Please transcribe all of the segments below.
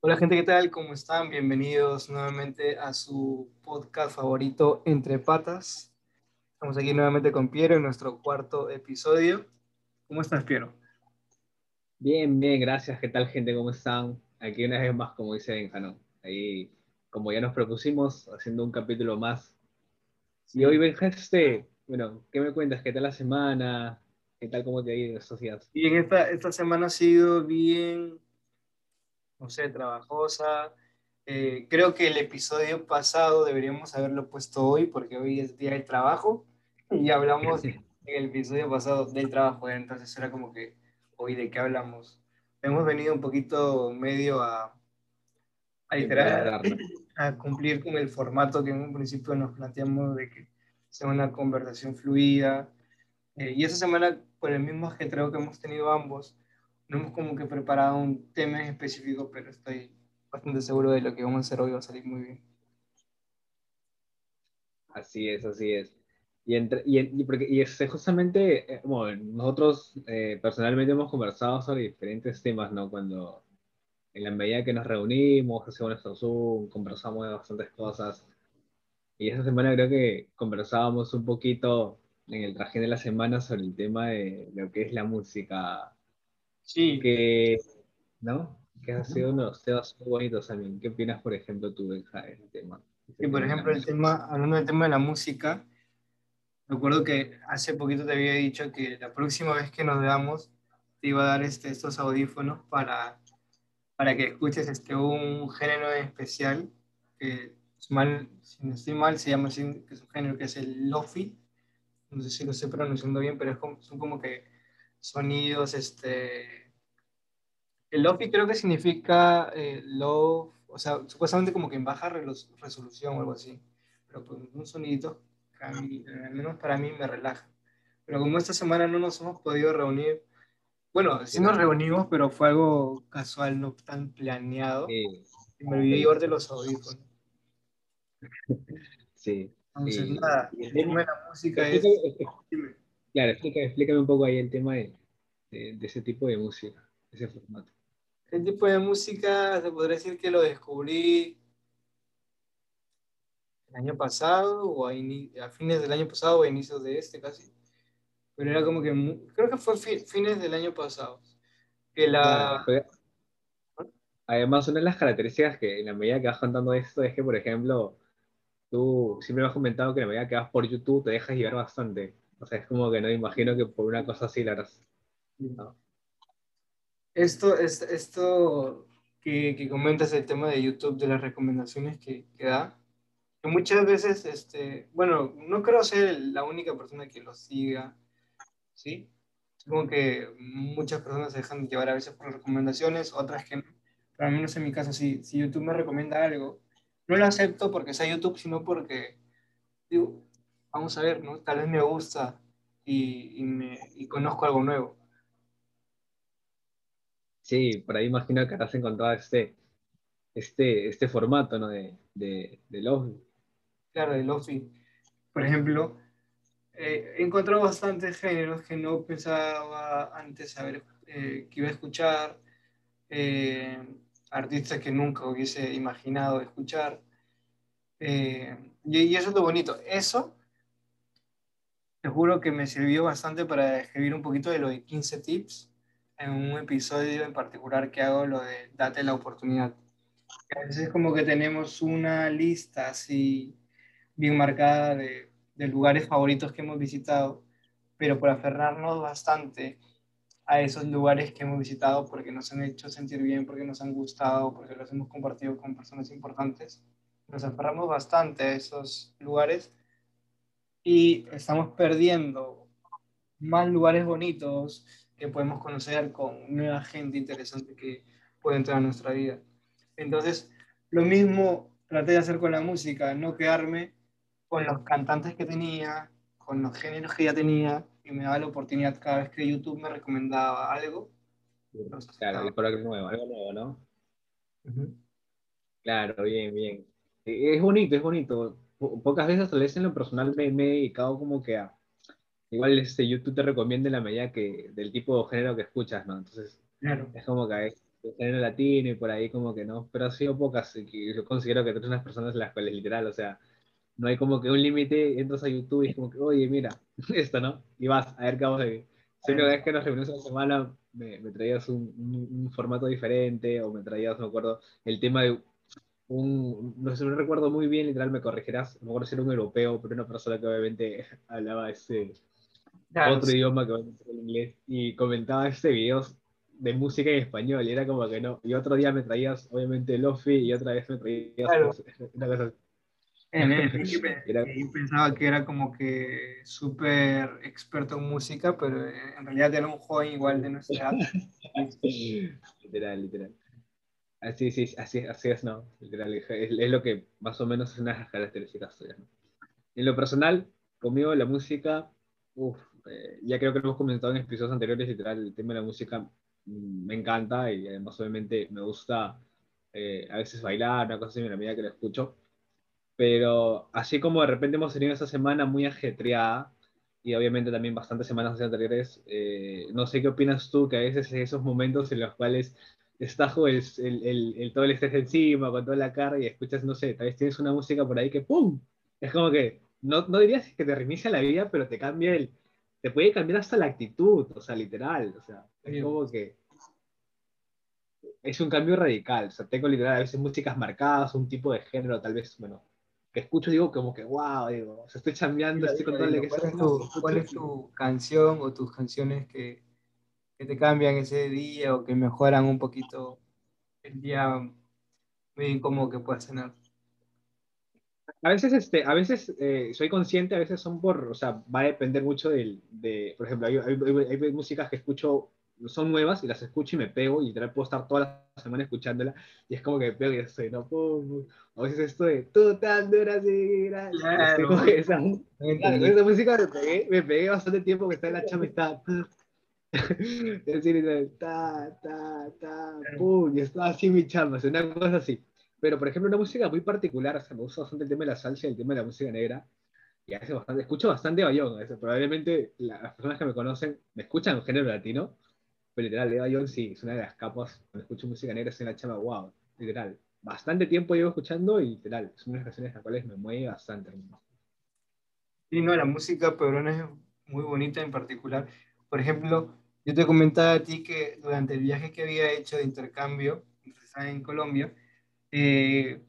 Hola gente, ¿qué tal? ¿Cómo están? Bienvenidos nuevamente a su podcast favorito Entre Patas. Estamos aquí nuevamente con Piero en nuestro cuarto episodio. ¿Cómo estás, Piero? Bien, bien, gracias. ¿Qué tal, gente? ¿Cómo están? Aquí una vez más, como dice Benjano. Ahí, como ya nos propusimos, haciendo un capítulo más. Y hoy, Benja, este, bueno, ¿qué me cuentas? ¿Qué tal la semana? ¿Qué tal, cómo te ha ido estos días? Bien, esta, esta semana ha sido bien, no sé, trabajosa. Eh, creo que el episodio pasado deberíamos haberlo puesto hoy porque hoy es día de trabajo y hablamos en el episodio pasado del trabajo, entonces era como que hoy de qué hablamos. Hemos venido un poquito medio a, a, literal, a cumplir con el formato que en un principio nos planteamos de que sea una conversación fluida. Eh, y esta semana por el mismo ajetreo que hemos tenido ambos, no hemos como que preparado un tema en específico, pero estoy bastante seguro de lo que vamos a hacer hoy va a salir muy bien. Así es, así es. Y, entre, y, porque, y es justamente, eh, bueno, nosotros eh, personalmente hemos conversado sobre diferentes temas, ¿no? Cuando, en la medida que nos reunimos, hacemos nuestro Zoom, conversamos de bastantes cosas. Y esta semana creo que conversábamos un poquito en el traje de la semana sobre el tema de lo que es la música. Sí. Que, ¿no? Que ha sido uno de los temas muy bonitos también. ¿Qué opinas, por ejemplo, tú, de ese tema? Sí, por ejemplo, el tema, hablando del tema de la música, recuerdo que hace poquito te había dicho que la próxima vez que nos veamos te iba a dar este, estos audífonos para, para que escuches este, un género especial que, mal, si no estoy mal, se llama así, que es un género que es el lofi no sé si lo estoy pronunciando bien, pero es como, son como que sonidos, este... El lofi creo que significa eh, low, o sea, supuestamente como que en baja resolución o algo así, pero pues un sonidito que al menos para mí me relaja. Pero como esta semana no nos hemos podido reunir, bueno, sí nos reunimos, pero fue algo casual, no tan planeado, y me olvidé llevar los audífonos. Sí. Entonces, nada, el de la música es... Claro, explícame, un poco ahí el tema de, de, ese tipo de música, ese formato. El tipo de música, se podría decir que lo descubrí el año pasado, o a, a, fines del año pasado, o a inicios de este casi. Pero era como que, creo que fue fines del año pasado. Que la... además, una de las características que en la medida que vas contando esto es que, por ejemplo, tú siempre me has comentado que la medida que vas por YouTube te dejas llevar bastante. O sea, es como que no imagino que por una cosa así la harás. Esto, es, esto que, que, comentas el tema de YouTube, de las recomendaciones que, que, da, que muchas veces, este, bueno, no creo ser la única persona que lo siga, ¿sí? Supongo que muchas personas se dejan llevar a veces por recomendaciones, otras que no. Pero al menos en mi caso, si, si YouTube me recomienda algo, no lo acepto porque sea YouTube, sino porque digo, vamos a ver, ¿no? Tal vez me gusta y, y, me, y conozco algo nuevo. Sí, por ahí imagino que has encontrado este, este, este formato, ¿no? De, de, de. Claro, de Lofi. Por ejemplo, eh, he encontrado bastantes géneros que no pensaba antes saber eh, que iba a escuchar. Eh, artistas que nunca hubiese imaginado escuchar. Eh, y, eso es lo bonito. Eso, te juro que me sirvió bastante para escribir un poquito de lo de 15 tips en un episodio en particular que hago, lo de date la oportunidad. A veces es como que tenemos una lista así bien marcada de, de lugares favoritos que hemos visitado, pero por aferrarnos bastante a esos lugares que hemos visitado porque nos han hecho sentir bien, porque nos han gustado, porque los hemos compartido con personas importantes. Nos aferramos bastante a esos lugares y estamos perdiendo más lugares bonitos que podemos conocer con nueva gente interesante que puede entrar a nuestra vida. Entonces, lo mismo traté de hacer con la música, no quedarme con los cantantes que tenía, con los géneros que ya tenía, y me daba la oportunidad cada vez que YouTube me recomendaba algo. Claro, algo nuevo, algo nuevo, ¿no? Claro, bien, bien. E, es bonito, es bonito. Pocas veces, tal vez en lo personal, me, me he dedicado como que a. Igual este YouTube te recomienda la medida que, del tipo de género que escuchas, ¿no? Entonces, claro. es como que de género latino y por ahí como que no, pero ha sido pocas, y yo considero que tú eres unas personas en las cuales literal, o sea, no hay como que un límite, entras a YouTube y es como que, oye, mira, esto, ¿no? Y vas a ver qué vamos a ver. Si una vez que nos reunimos una semana, me, me traías un, un, formato diferente o me traías, me acuerdo, el tema de un, no sé, no recuerdo muy bien, literal, me corregirás, no me acuerdo si era un europeo, pero una persona que obviamente hablaba ese otro idioma que obviamente el inglés y comentaba este videos de música en español y era como que no, y otro día me traías obviamente Lofi y otra vez me traías una cosa yo pensaba que era como que súper experto en música, pero en realidad era un joven igual de nuestra edad. literal, literal. Así, sí, así, así es, no. Literal, es, lo que más o menos es una de las características suyas. En lo personal, conmigo la música, uf, eh, ya creo que lo hemos comentado en episodios anteriores, literal, el tema de la música mm, me encanta y además obviamente me gusta eh, a veces bailar, una cosa así, en la medida que lo escucho pero así como de repente hemos tenido esa semana muy ajetreada y obviamente también bastantes semanas anteriores, eh, no sé qué opinas tú, que a veces esos momentos en los cuales estás el, el, el, todo el estrés encima, con toda la cara y escuchas, no sé, tal vez tienes una música por ahí que ¡pum! Es como que, no, no dirías que te reinicia la vida, pero te cambia el, te puede cambiar hasta la actitud, o sea, literal, o sea, es como que es un cambio radical, o sea, tengo literal a veces músicas marcadas, un tipo de género, tal vez, bueno, que escucho digo como que wow, digo, o sea, estoy cambiando, estoy ¿cuál, es tu, ¿Cuál es tu canción o tus canciones que, que, te cambian ese día o que mejoran un poquito el día muy como que puedas tener? A veces, este, a veces eh, soy consciente, a veces son por, o sea, va a depender mucho del, de, por ejemplo, hay, hay, hay músicas que escucho son nuevas y las escucho y me pego y literal puedo estar toda la semana escuchándola y es como que me pego y estoy, no puedo. A veces esto de tú tan dura así, claro. esa, esa música me pegué, me pegué bastante tiempo que está en la chama y está. Es decir, ta, ta, ta, pum, y estaba así mi chamba, una cosa así. Pero, por ejemplo, una música muy particular, o sea, me gusta bastante el tema de la salsa y el tema de la música negra. Y veces bastante, escucho bastante bayón. Probablemente las personas que me conocen me escuchan en género latino, pero literal, Eva Jones sí, es una de las capas, cuando escucho música negra, es una chama, wow, literal. Bastante tiempo llevo escuchando y literal, son unas canciones las cuales me mueve bastante. Sí, no, la música peruana es muy bonita en particular. Por ejemplo, yo te comentaba a ti que durante el viaje que había hecho de intercambio en Colombia, eh,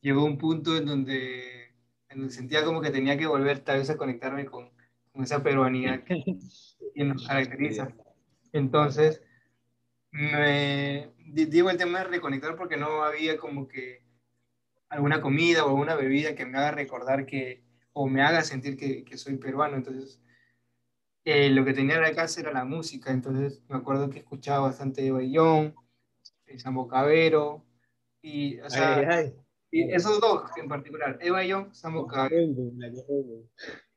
llegó un punto en donde, en donde, sentía como que tenía que volver tal vez a conectarme con, con esa peruanidad que, que nos caracteriza. Entonces, me digo el tema de reconectar porque no había como que alguna comida o alguna bebida que me haga recordar que, o me haga sentir que, que soy peruano. Entonces, eh, lo que tenía en la casa era la música. Entonces, me acuerdo que escuchaba bastante Eva Young, Sambo Cabero, y, o sea, y esos dos en particular, Eva Young, Sambo Cabero.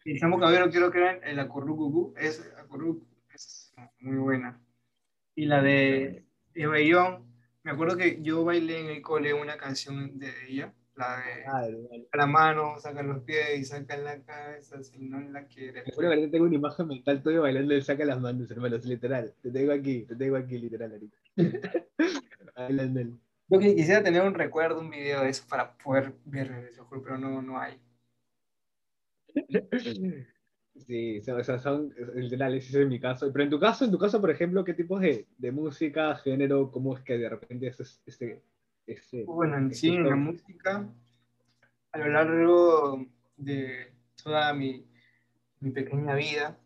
Y Sambo Cabero quiero que era el Acurrucucú, es Acurrucucú muy buena. Y la de Eva Young, me acuerdo que yo bailé en el cole una canción de ella, la de ah, la mano, saca los pies y saca la cabeza si no la quiere. Bueno, tengo una imagen mental tuyo bailando el saca las manos, hermanos, literal. Te tengo aquí, te tengo aquí, literal, ahorita. bailando Yo quisiera tener un recuerdo, un video de eso para poder ver eso, pero no, no hay. Sí, o sea, son literales, ese es mi caso. Pero en tu caso, en tu caso, por ejemplo, ¿qué tipos de, de música, género, cómo es que de repente es este, este Bueno, en sí, en la música, a lo largo de toda mi, mi pequeña vida,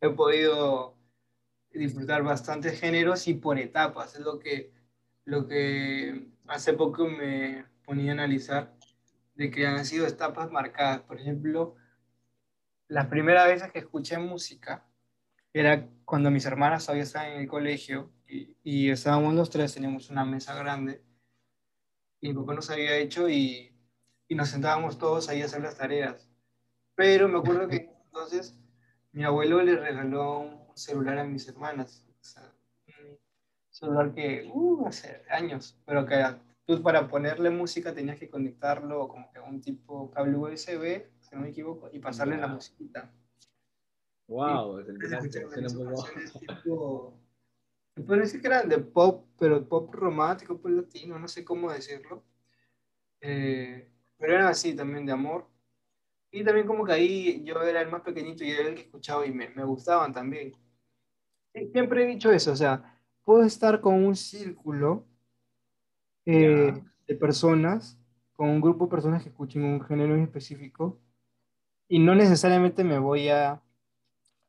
he podido disfrutar bastantes géneros y por etapas. Es lo que, lo que hace poco me ponía a analizar de que han sido etapas marcadas. Por ejemplo, las primeras veces que escuché música era cuando mis hermanas todavía estaban en el colegio y, y estábamos los tres, teníamos una mesa grande y mi papá nos había hecho y, y, nos sentábamos todos ahí a hacer las tareas. Pero me acuerdo que entonces mi abuelo le regaló un celular a mis hermanas. un celular que, uh, hace años, pero que tú para ponerle música tenías que conectarlo como que a un tipo cable USB si no me equivoco, y pasarle la musiquita. Wow, es tipo Me puede decir que eran de pop, pero pop romántico, pop latino, no sé cómo decirlo. Eh, pero eran así también de amor. Y también como que ahí yo era el más pequeñito y era el que escuchaba y me, me gustaban también. Siempre he dicho eso, o sea, puedo estar con un círculo eh, de personas, con un grupo de personas que escuchen un género en específico, y no necesariamente me voy a,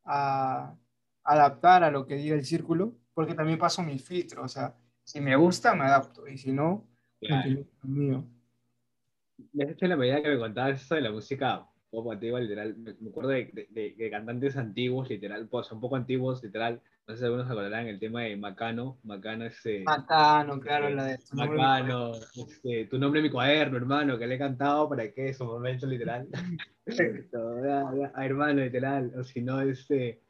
a adaptar a lo que diga el círculo, porque también paso mi filtro, o sea, si me gusta me adapto, y si no, claro. mío. Me has hecho la medida que me contabas eso de la música poco antigua, literal, me, acuerdo de, de, cantantes antiguos, literal, pues un poco antiguos, literal, no sé si algunos acordarán el tema de Macano, Macano ese... Macano, claro, la de... Tu Macano, este, tu nombre en mi cuaderno, hermano, que le he cantado para que su momento, literal. a, hermano, literal, o si no, este...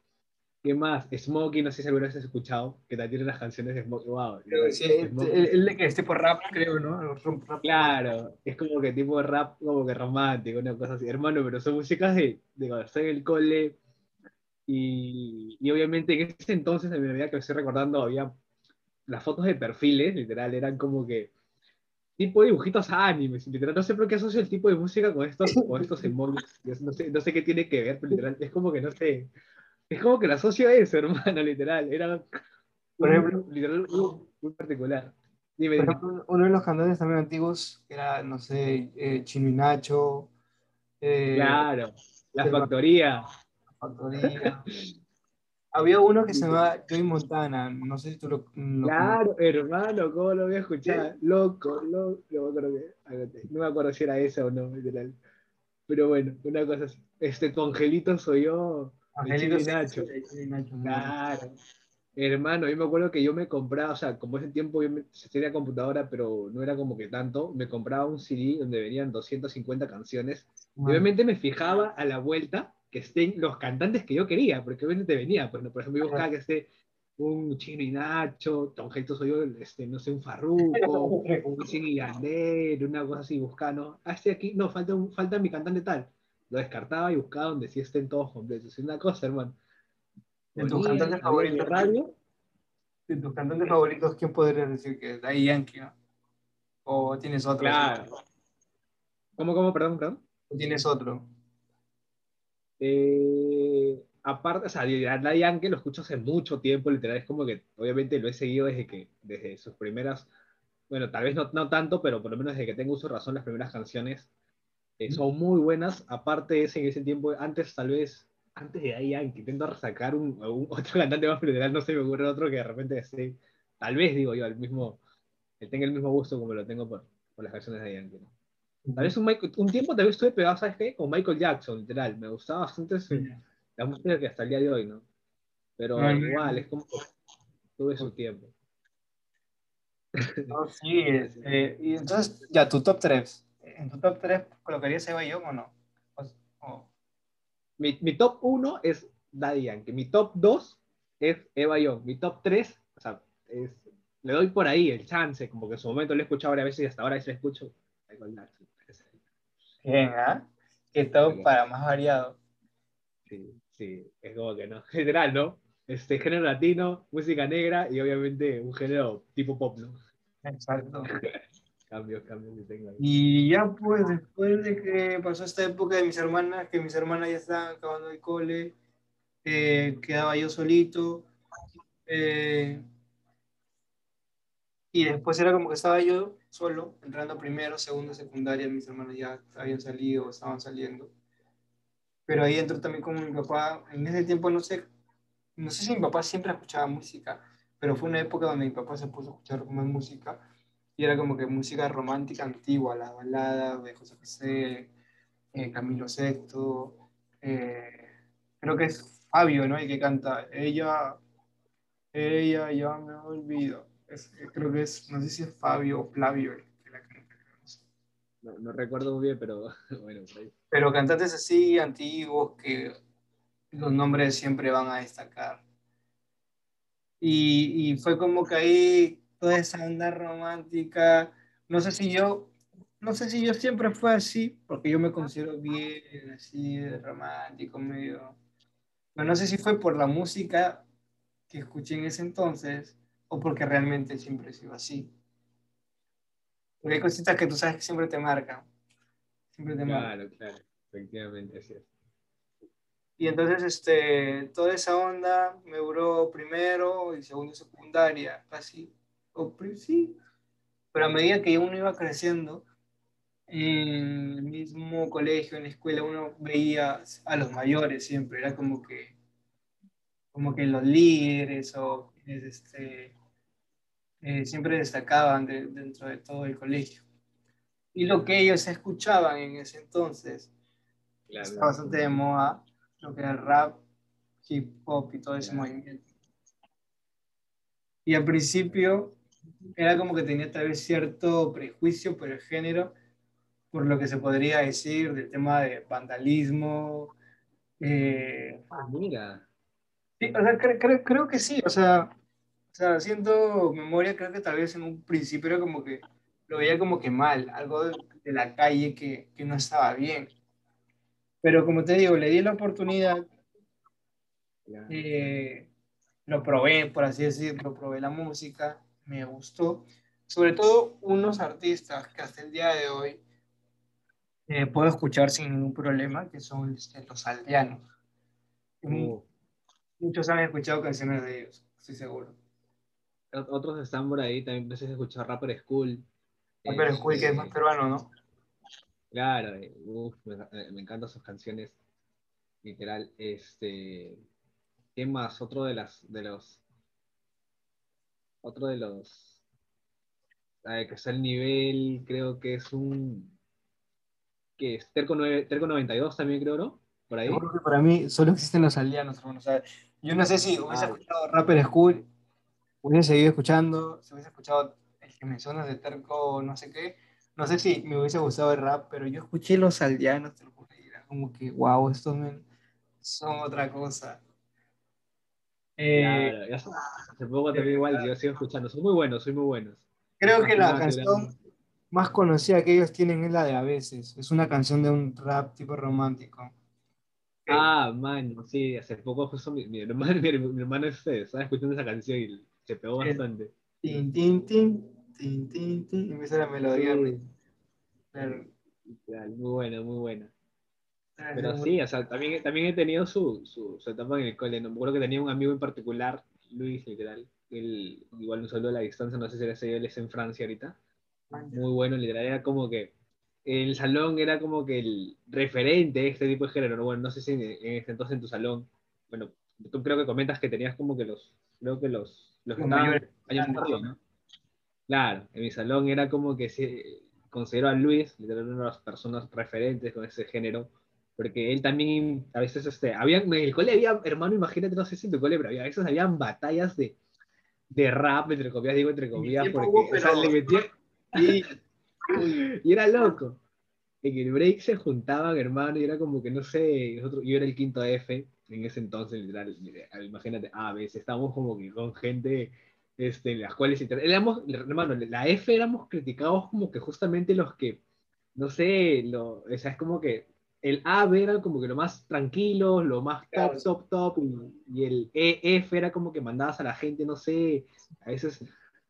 ¿Qué más? Smokey, no sé si alguna vez has escuchado, que también tiene las canciones de Smokey. Wow, sí, el, de que es tipo rap, creo, ¿no? claro, es como que tipo rap, como que romántico, una cosa así. Hermano, pero son músicas de, de cuando en el cole. Y, y, obviamente en ese entonces, en mi medida que estoy recordando, había las fotos de perfiles, literal, eran como que tipo de dibujitos animes, literal. No sé por qué asocio el tipo de música con estos, con estos emojis. No sé, no sé qué tiene que ver, pero literal, es como que no sé es como que la asocio a eso, hermano, literal. Era, por ejemplo, literal, muy, particular. Dime, por ejemplo, uno de los cantantes también antiguos era, no sé, eh, Chino y Nacho. Eh, claro, La Factoría. factoría. Había uno que se llamaba Joy Montana, no sé si tú lo, Claro, hermano, ¿cómo lo voy a escuchar? Loco, loco, no me acuerdo si era esa o no, literal. Pero bueno, una cosa así. Este, tu angelito soy yo. Angelito Nacho. Claro. Hermano, yo me acuerdo que yo me compraba, o sea, como ese tiempo yo tenía computadora, pero no era como que tanto, me compraba un CD donde venían 250 canciones. Y obviamente me fijaba a la vuelta que estén los cantantes que yo quería, porque obviamente venía, pues, por ejemplo, yo buscaba que esté un Chino y Nacho, Tonjelto soy yo, este, no sé, un Farruko, un Sin una cosa así, buscando, ah, este aquí, no, falta, un, falta mi cantante tal lo descartaba y buscaba donde sí estén todos completos. Es una cosa, hermano. ¿En tus cantantes favoritos? Radio? ¿En tus cantantes favoritos quién podría decir que es? Ahí Yankee, ¿no? ¿O tienes otro? Claro. ¿Cómo, cómo? Perdón, perdón. ¿O tienes otro? Eh, aparte, o sea, la Yankee lo escucho hace mucho tiempo, literal, es como que obviamente lo he seguido desde que, desde sus primeras, bueno, tal vez no, no tanto, pero por lo menos desde que tengo uso razón, las primeras canciones eh, son muy buenas. Aparte, ese, en ese tiempo, antes tal vez, antes de ahí, intento sacar un, otro cantante más federal, no sé, me ocurre otro que de repente esté, tal vez digo yo, el mismo, que tenga el mismo gusto como lo tengo por, por las canciones de Yankee. Tal vez un, un tiempo tal vez estuve pegado, ¿sabes qué? Con Michael Jackson, literal. Me gustaba bastante la música que hasta el día de hoy, ¿no? Pero igual, es como tuve su tiempo. No, sí, eh, y entonces, ya, tu top 3. ¿En tu top 3 colocarías Eva Young o no? Mi, mi, top 1 es Daddy Yankee. Mi top 2 es Eva Young. Mi top 3, o sea, es, le doy por ahí el chance, como que en su momento lo he escuchado varias veces y hasta ahora sí lo escucho. Bien, ¿ah? ¿eh? Que top para más variado. Sí, sí, es como que no. General, ¿no? Este género latino, música negra y obviamente un género tipo pop, ¿no? Exacto. Cambios, cambios tengo. Y ya pues después de que pasó esta época de mis hermanas, que mis hermanas ya estaban acabando el cole, eh, quedaba yo solito. Eh, y después era como que estaba yo solo, entrando primero, segundo, secundaria, mis hermanos ya habían salido, estaban saliendo. Pero ahí entró también con mi papá, en ese tiempo no sé, no sé si mi papá siempre escuchaba música, pero fue una época donde mi papá se puso a escuchar más música y era como que música romántica antigua, las baladas de José José, eh, Camilo VI, eh, creo que es Fabio, ¿no? El que canta, ella, ella, ya me olvido. creo que es, no sé si es Fabio o Flavio el que la canta. No, no recuerdo muy bien, pero bueno. Pero cantantes así antiguos que los nombres siempre van a destacar. Y, y fue como que ahí toda esa onda romántica. No sé si yo, no sé si yo siempre fue así, porque yo me considero bien así romántico, medio. Pero no sé si fue por la música que escuché en ese entonces o porque realmente siempre ha sido así. Porque hay cositas que tú sabes que siempre te marcan. Siempre te claro, claro, efectivamente, así es. Y entonces, este, toda esa onda me duró primero y segundo y secundaria, casi, o sí. Pero a medida que uno iba creciendo, en el mismo colegio, en la escuela, uno veía a los mayores siempre, era como que, como que los líderes o este, eh, siempre destacaban dentro de todo el colegio. Y lo que ellos escuchaban en ese entonces estaba bastante de moda, lo que era rap, hip hop y todo ese movimiento. Y al principio era como que tenía tal vez cierto prejuicio por el género, por lo que se podría decir del tema de vandalismo. Eh, ah, mira. Sí, o sea, creo, creo que sí, o sea, o sea, haciendo memoria, creo que tal vez en un principio era como que lo veía como que mal, algo de, la calle que, que, no estaba bien. Pero como te digo, le di la oportunidad, eh, lo probé, por así decirlo, probé la música, me gustó. Sobre todo unos artistas que hasta el día de hoy eh, puedo escuchar sin ningún problema, que son este, los aldeanos. Oh. Muchos han escuchado canciones de ellos, estoy seguro. Otros están por ahí, también empiezas a escuchar Rapper School. Rapper School, que es más este, peruano, ¿no? Claro, eh, me, encantan sus canciones. Literal, este. ¿Qué más? Otro de las de los. Otro de los. que es el nivel, creo que es un que es Terco, 9, Terco 92 también creo, ¿no? Por ahí. Creo que para mí solo existen los aldeanos, hermano. O sea, yo no sé si hubiese ah, escuchado Rapper School, hubiese seguido escuchando, si hubiese escuchado el que mencionas de Terco no sé qué, no sé si me hubiese gustado el rap, pero yo escuché los aldeanos, te lo juro, y era como que, wow, estos men son otra cosa. Eh, claro, ya hace poco también igual, yo sigo escuchando, son muy buenos, son muy buenos. Creo que la canción más conocida que ellos tienen es la de A veces. Es una canción de un rap tipo romántico. Ah, man, sí, hace poco justo mi, mi hermano, mi, mi hermano este, estaba escuchando esa canción y se pegó bastante. Tin, tin, tin, tin, tin, tin, y empieza la melodía. Muy buena, muy buena. Ah, Pero sí, o sea, también, también he tenido su, su, su etapa en el cole. No me acuerdo que tenía un amigo en particular, Luis, literal. Él, igual un saludo a la distancia, no sé si era ese, él es en Francia ahorita muy bueno, literal, era como que el salón era como que el referente de este tipo de género, bueno, no sé si en, este entonces en tu salón, bueno, tú creo que comentas que tenías como que los, creo que los, los que estaban años ¿no? Claro, en mi salón era como que se consideró a Luis, literal, una de las personas referentes con ese género, porque él también, a veces, este, había, en el cole había, hermano, imagínate, no sé si en tu cole, pero había, a veces habían batallas de, de rap, entre comillas, digo entre comillas, porque o sea, le metía, y, y era loco. En el break se juntaban, hermano, y era como que, no sé, nosotros, yo era el quinto F en ese entonces, literal, imagínate, a veces estábamos como que con gente este, en las cuales, éramos, hermano, la F éramos criticados como que justamente los que, no sé, lo, o sea, es como que el A era como que lo más tranquilo, lo más top, top, top, y, y, el EF era como que mandabas a la gente, no sé, a veces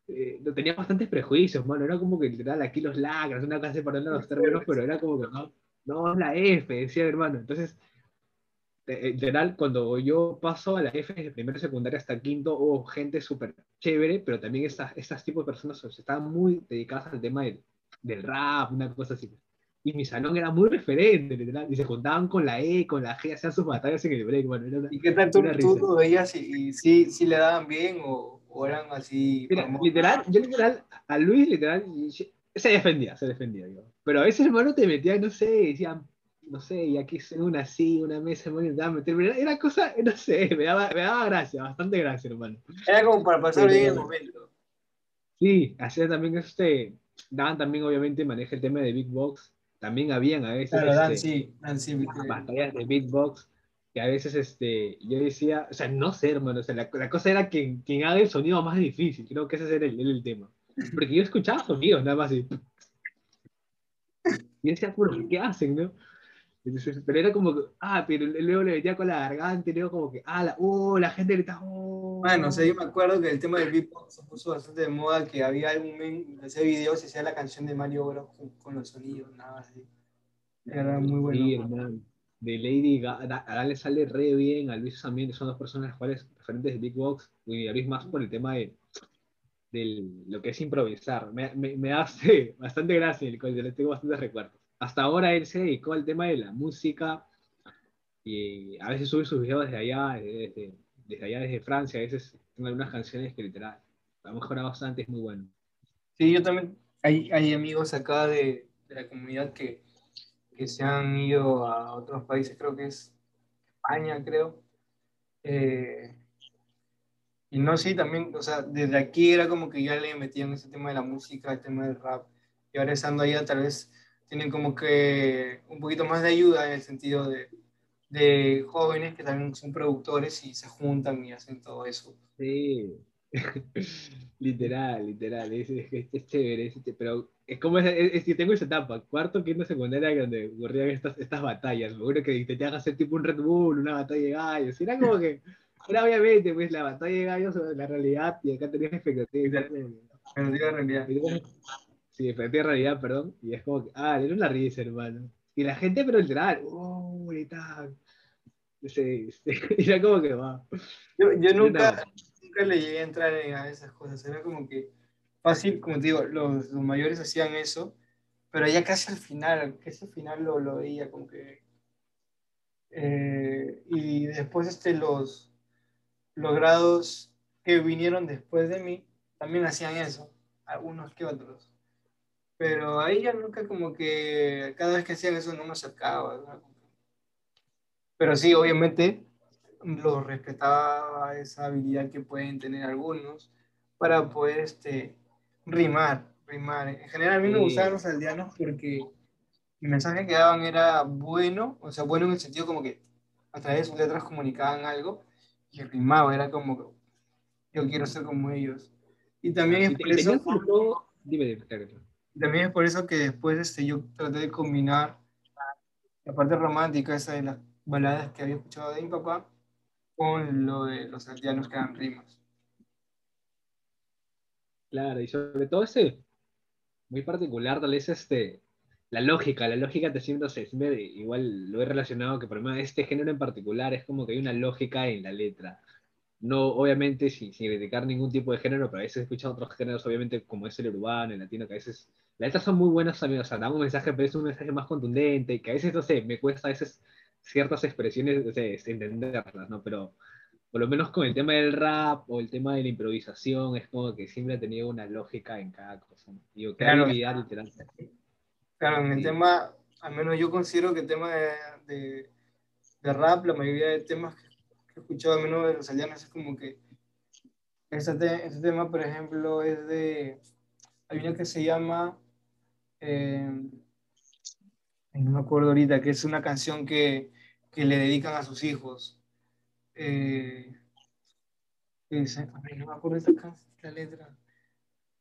eh, tenía bastantes prejuicios, mano. Era como que literal aquí los lacras, una clase para los términos, pero era como que no, no es la F, decía hermano. Entonces, en literal, cuando yo paso a la F de primero secundaria hasta quinto, hubo gente súper chévere, pero también estas, estas tipos de personas estaban muy dedicadas al tema del, del rap, una cosa así. Y mi salón era muy referente, literal, y se juntaban con la E, con la G, hacían sus batallas en el break, bueno, ¿Y qué tal tú, tú veías y, si, si le daban bien o, o eran así. literal, yo literal, a Luis literal se defendía, se defendía, digo. Pero a veces hermano te metía, no sé, decían, no sé, y aquí es una así, una mesa, me era cosa, no sé, me daba, me daba gracia, bastante gracia, hermano. Era como para pasar bien el momento. Sí, hacía también este, daban también obviamente maneja el tema de Big Box, también habían a veces claro, este, sí, sí, batallas de Big Box que a veces este, yo decía, o sea, no sé, hermano, o sea, la, la cosa era quien, quien haga el sonido más difícil, creo que ese era el, el tema. Porque yo escuchaba sonidos nada más y... Y decía, ¿por qué hacen, no? Pero era como que, ah, pero luego le metía con la garganta y luego como que, ah, la, oh, la gente gritaba, oh. Bueno, o sea, yo me acuerdo que el tema del beatbox se puso bastante de moda, que había algún men, hacía videos y hacía la canción de Mario Bros con, los sonidos, nada así. Era muy bueno. Sí, hermano. De Lady Gaga le sale re bien, a Luis también, son dos personas cuales referentes de Beatbox, y a Luis más por el tema de, lo que es improvisar. Me, me, hace bastante gracia, el le tengo bastantes recuerdos. Hasta ahora él se dedicó al tema de la música y a veces sube sus videos desde allá, desde, desde allá, desde Francia, a veces tengo algunas canciones que literal ha mejorado bastante, es muy bueno. Sí, yo también, hay, hay amigos acá de, de la comunidad que, que, se han ido a otros países, creo que es España, creo. Eh, y no, sí, también, o sea, desde aquí era como que ya le metían ese tema de la música, el tema del rap. Y ahora estando allá, tal vez tienen como que un poquito más de ayuda en el sentido de, de jóvenes que también son productores y se juntan y hacen todo eso. Sí, literal, literal, es, es, chévere, pero es como, es, que tengo esa etapa, cuarto, quinto, secundaria, donde ocurrían estas, estas batallas, me acuerdo que intentaban hacer tipo un Red Bull, una batalla de gallos, era como que, era obviamente, pues la batalla de gallos la realidad, y acá tenías expectativas. Pero la realidad. Sí, efectivamente realidad, perdón. Y es como que, ah, era una risa, hermano. Y la gente, pero literal, oh, y tal. Sí, sí. Era como que va. Yo, yo nunca, nunca le llegué a entrar a esas cosas. Era como que fácil, como te digo, los, los mayores hacían eso, pero ya casi al final, casi al final lo, lo veía como que. Eh, y después este, los, los grados que vinieron después de mí también hacían eso, algunos que otros. Pero ahí ya nunca como que cada vez que hacían eso no me acercaba. Pero sí, obviamente lo respetaba esa habilidad que pueden tener algunos para poder este, rimar, rimar. En general a mí me gustaban los aldeanos porque el mensaje que daban era bueno, o sea, bueno en el sentido como que a través de sus letras comunicaban algo y rimaba, era como yo quiero ser como ellos. Y también es por eso... Dime, dime, también es por eso que después este, yo traté de combinar la parte romántica, esa de las baladas que había escuchado de mi papá, con lo de los aldeanos que dan rimas. Claro, y sobre todo ese, muy particular, tal vez este, la lógica, la lógica te siento, siempre igual lo he relacionado que por mí este género en particular es como que hay una lógica en la letra. No, obviamente, sin, sin criticar ningún tipo de género, pero a veces he escuchado otros géneros, obviamente, como es el urbano, el latino, que a veces las letras son muy buenas también, o sea, dan un mensaje, pero es un mensaje más contundente, y que a veces, no sé, me cuesta a veces ciertas expresiones o entenderlas, ¿no? Pero por lo menos con el tema del rap o el tema de la improvisación, es como que siempre ha tenido una lógica en cada cosa. Digo, claro. Claro, en el tema, al menos yo considero que el tema de, de, de rap, la mayoría de temas que, he escuchado, menos de los aldeanos, es como que este, este tema, por ejemplo, es de. Hay una que se llama eh, no me acuerdo ahorita, que es una canción que, que le dedican a sus hijos. Eh, no me acuerdo esta la letra,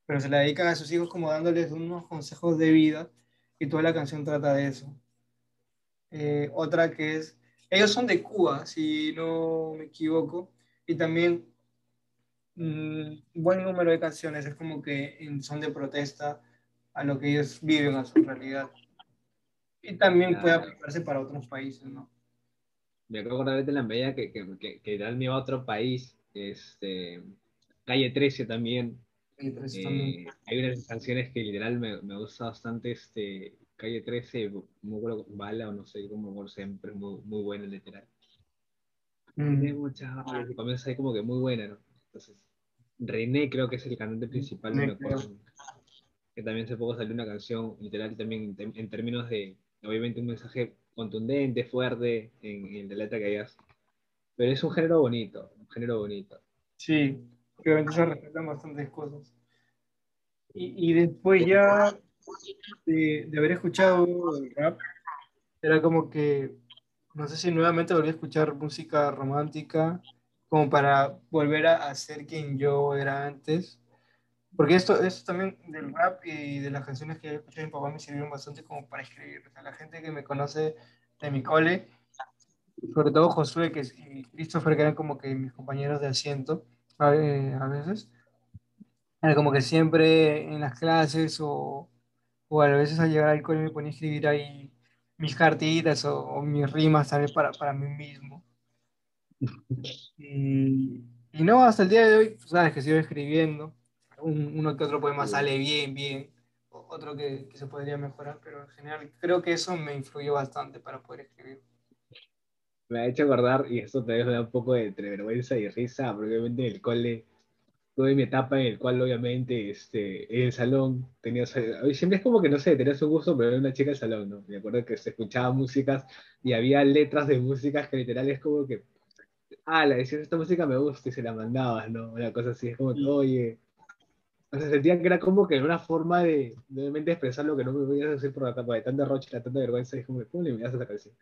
pero se la dedican a sus hijos como dándoles unos consejos de vida y toda la canción trata de eso. Eh, otra que es, ellos son de Cuba, si no me equivoco, y también un mm, buen número de canciones, es como que son de protesta a lo que ellos viven, a su realidad. Y también puede aplicarse para otros países, ¿no? Me acuerdo de la medida que, que, que, que a otro país, este, Calle 13 también. Calle 13 también. Eh, hay unas canciones que literal me, me gusta bastante, este, Calle 13, no acuerdo, Bala o no sé cómo siempre, muy, muy buena literal. Mm. comienza ahí como que muy buena, ¿no? Entonces, René creo que es el cantante principal, no me acuerdo que también hace poco salió una canción literal también en, términos de, obviamente, un mensaje contundente, fuerte en, en la letra que hayas. Pero es un género bonito, un género bonito. Sí, obviamente se respetan bastantes cosas. Y, y después ya de, de, haber escuchado el rap, era como que, no sé si nuevamente volví a escuchar música romántica, como para volver a, a ser quien yo era antes porque esto, esto también del rap y de las canciones que he escuchado mi papá me sirvieron bastante como para escribir. O sea, la gente que me conoce de mi cole, sobre todo Josué que, y Christopher, que eran como que mis compañeros de asiento a, a veces, era como que siempre en las clases o, o a veces al llegar al cole me ponía a escribir ahí mis cartitas o, o mis rimas también para, para mí mismo. Y, y, no, hasta el día de hoy, sabes que sigo escribiendo. Un, uno que otro poema sale bien, bien. Otro que, que, se podría mejorar, pero en general creo que eso me influyó bastante para poder escribir. Me ha hecho acordar, y esto te da un poco de vergüenza y risa, porque en el cole tuve mi etapa en el cual obviamente este, en el salón tenía, siempre es como que no sé, tenías un gusto, pero era una chica del salón, ¿no? Me acuerdo que se escuchaba músicas y había letras de músicas que literal es como que ah, la decías, esta música me gusta y se la mandabas, ¿no? Una cosa así, es como que, oye, o sea, sentía que era como que una forma de, de, expresar lo que no me a decir por la tapa de tanta rocha, de tanta vergüenza, y es como que, ¿cómo le miras a esa canción?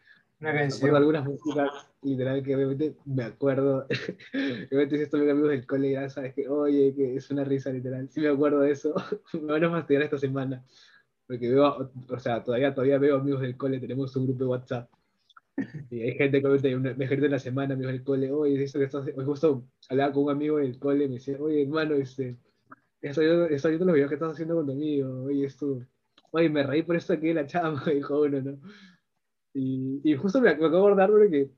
Una canción. Me algunas músicas, literal, que obviamente me acuerdo, obviamente si estoy con amigos del cole, ya sabes que, oye, que es una risa, literal, sí me acuerdo de eso, me van a fastidiar esta semana, porque veo, o sea, todavía, todavía veo amigos del cole, tenemos un grupo de WhatsApp, y hay gente que me gente en la semana, me dijo el cole, oye, esto que estás, justo hablaba con un amigo del cole, me decía, oye, hermano, este, estoy, estoy viendo los videos que estás haciendo con tu amigo, oye, esto, oye, me reí por esto aquí de la chama, dijo uno, ¿no? Y, y justo me, acabo de acordar porque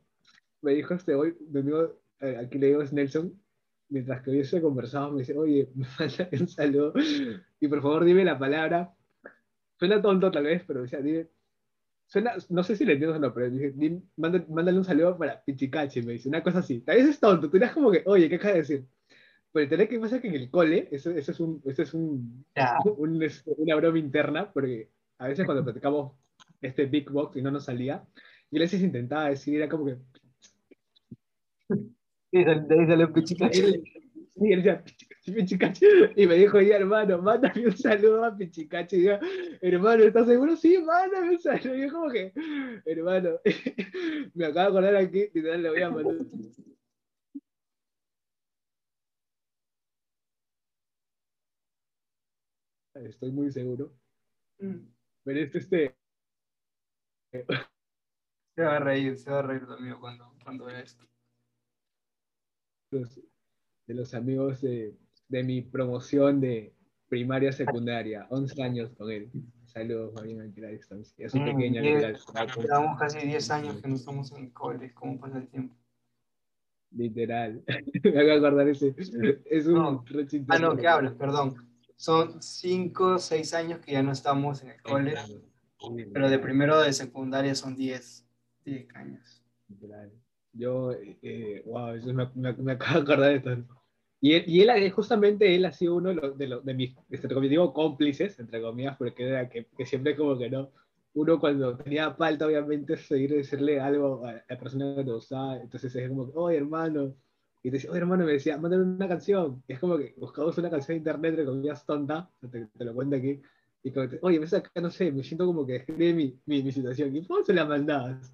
me dijo este, hoy, mi amigo, eh, aquí le digo es Nelson, mientras que hubiese conversado, me dice, oye, me manda un saludo, y por favor dime la palabra, suena tonto tal vez, pero decía, dime Suena, no sé si le entiendo o no, pero dije, mándale un saludo para Pichicachi, me dice, una cosa así. Tal vez es tonto, tú eras como que, oye, ¿qué acaba de decir? Pero tenés que pasa que en el cole, eso, eso es, un, eso es un, un, una broma interna, porque a veces cuando platicamos este Big Box y no nos salía, yo a veces intentaba decir, era como que... Y salió Pichicachi. Y él decía, Pichicachi. Y me dijo, ya hermano, mándame un saludo a Pichicachi. Y yo, hermano, ¿estás seguro? Sí, mándame un saludo. Y yo como que, hermano, me acabo de acordar aquí, y le voy a mandar. Estoy muy seguro. Mm. Pero este, este... Se va a reír, se va a reír también cuando, cuando vea esto de los amigos de, de mi promoción de primaria secundaria, 11 años con él. Saludos, Marina, a la distancia. Es un mm, pequeño Llevamos casi 10 años que no estamos en el cole, ¿cómo pasa el tiempo? Literal. Me voy a acordar ese. Es un no. Ah, no, ¿qué hablas? Perdón. Son 5, 6 años que ya no estamos en el cole, pero de primero de secundaria son 10, 10 años. Literal. Yo, eh, wow, eso me, me, me, acabo de acordar de esto. Y él, y él, justamente él ha sido uno de, los, de, los, de mis, este, digo, cómplices, entre comillas, porque era que, que, siempre como que no, uno cuando tenía falta, obviamente, seguir decirle algo a la persona que te gustaba, entonces es como, oye, hermano, y te decía, oye, hermano, me decía, mándame una canción, y es como que buscamos una canción de internet, entre comillas, tonta, te, te lo cuento aquí, y como, oye, ves acá, no sé, me siento como que escribe mi, mi, mi, situación. ¿Y cómo se la mandabas?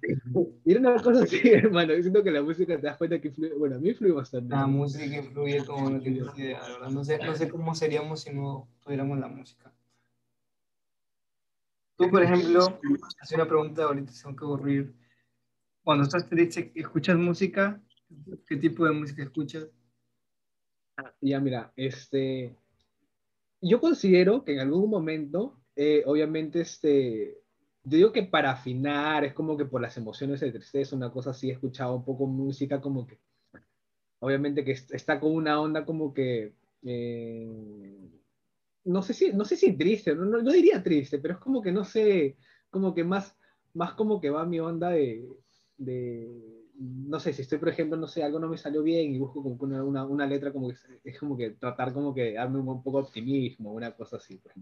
Y era una cosa así, hermano. Yo siento que la música te das cuenta que influye. Bueno, a mí influye bastante. La música influye como no tienes idea, la verdad. No sé, no sé cómo seríamos si no tuviéramos la música. Tú, por ejemplo, hace una pregunta ahorita, tengo que aburrir. Cuando estás triste, ¿escuchas música? ¿Qué tipo de música escuchas? Ya, mira, este yo considero que en algún momento, eh, obviamente, este, yo digo que para afinar, es como que por las emociones de tristeza, una cosa así, he escuchado un poco música como que, obviamente que está con una onda como que, eh, no sé si, no sé si triste, no, diría triste, pero es como que, no sé, como que más, más como que va mi onda de no sé, si estoy, por ejemplo, no sé, algo no me salió bien y busco como una, una, letra como que es como que tratar como que darme un, poco de optimismo, una cosa así, pues,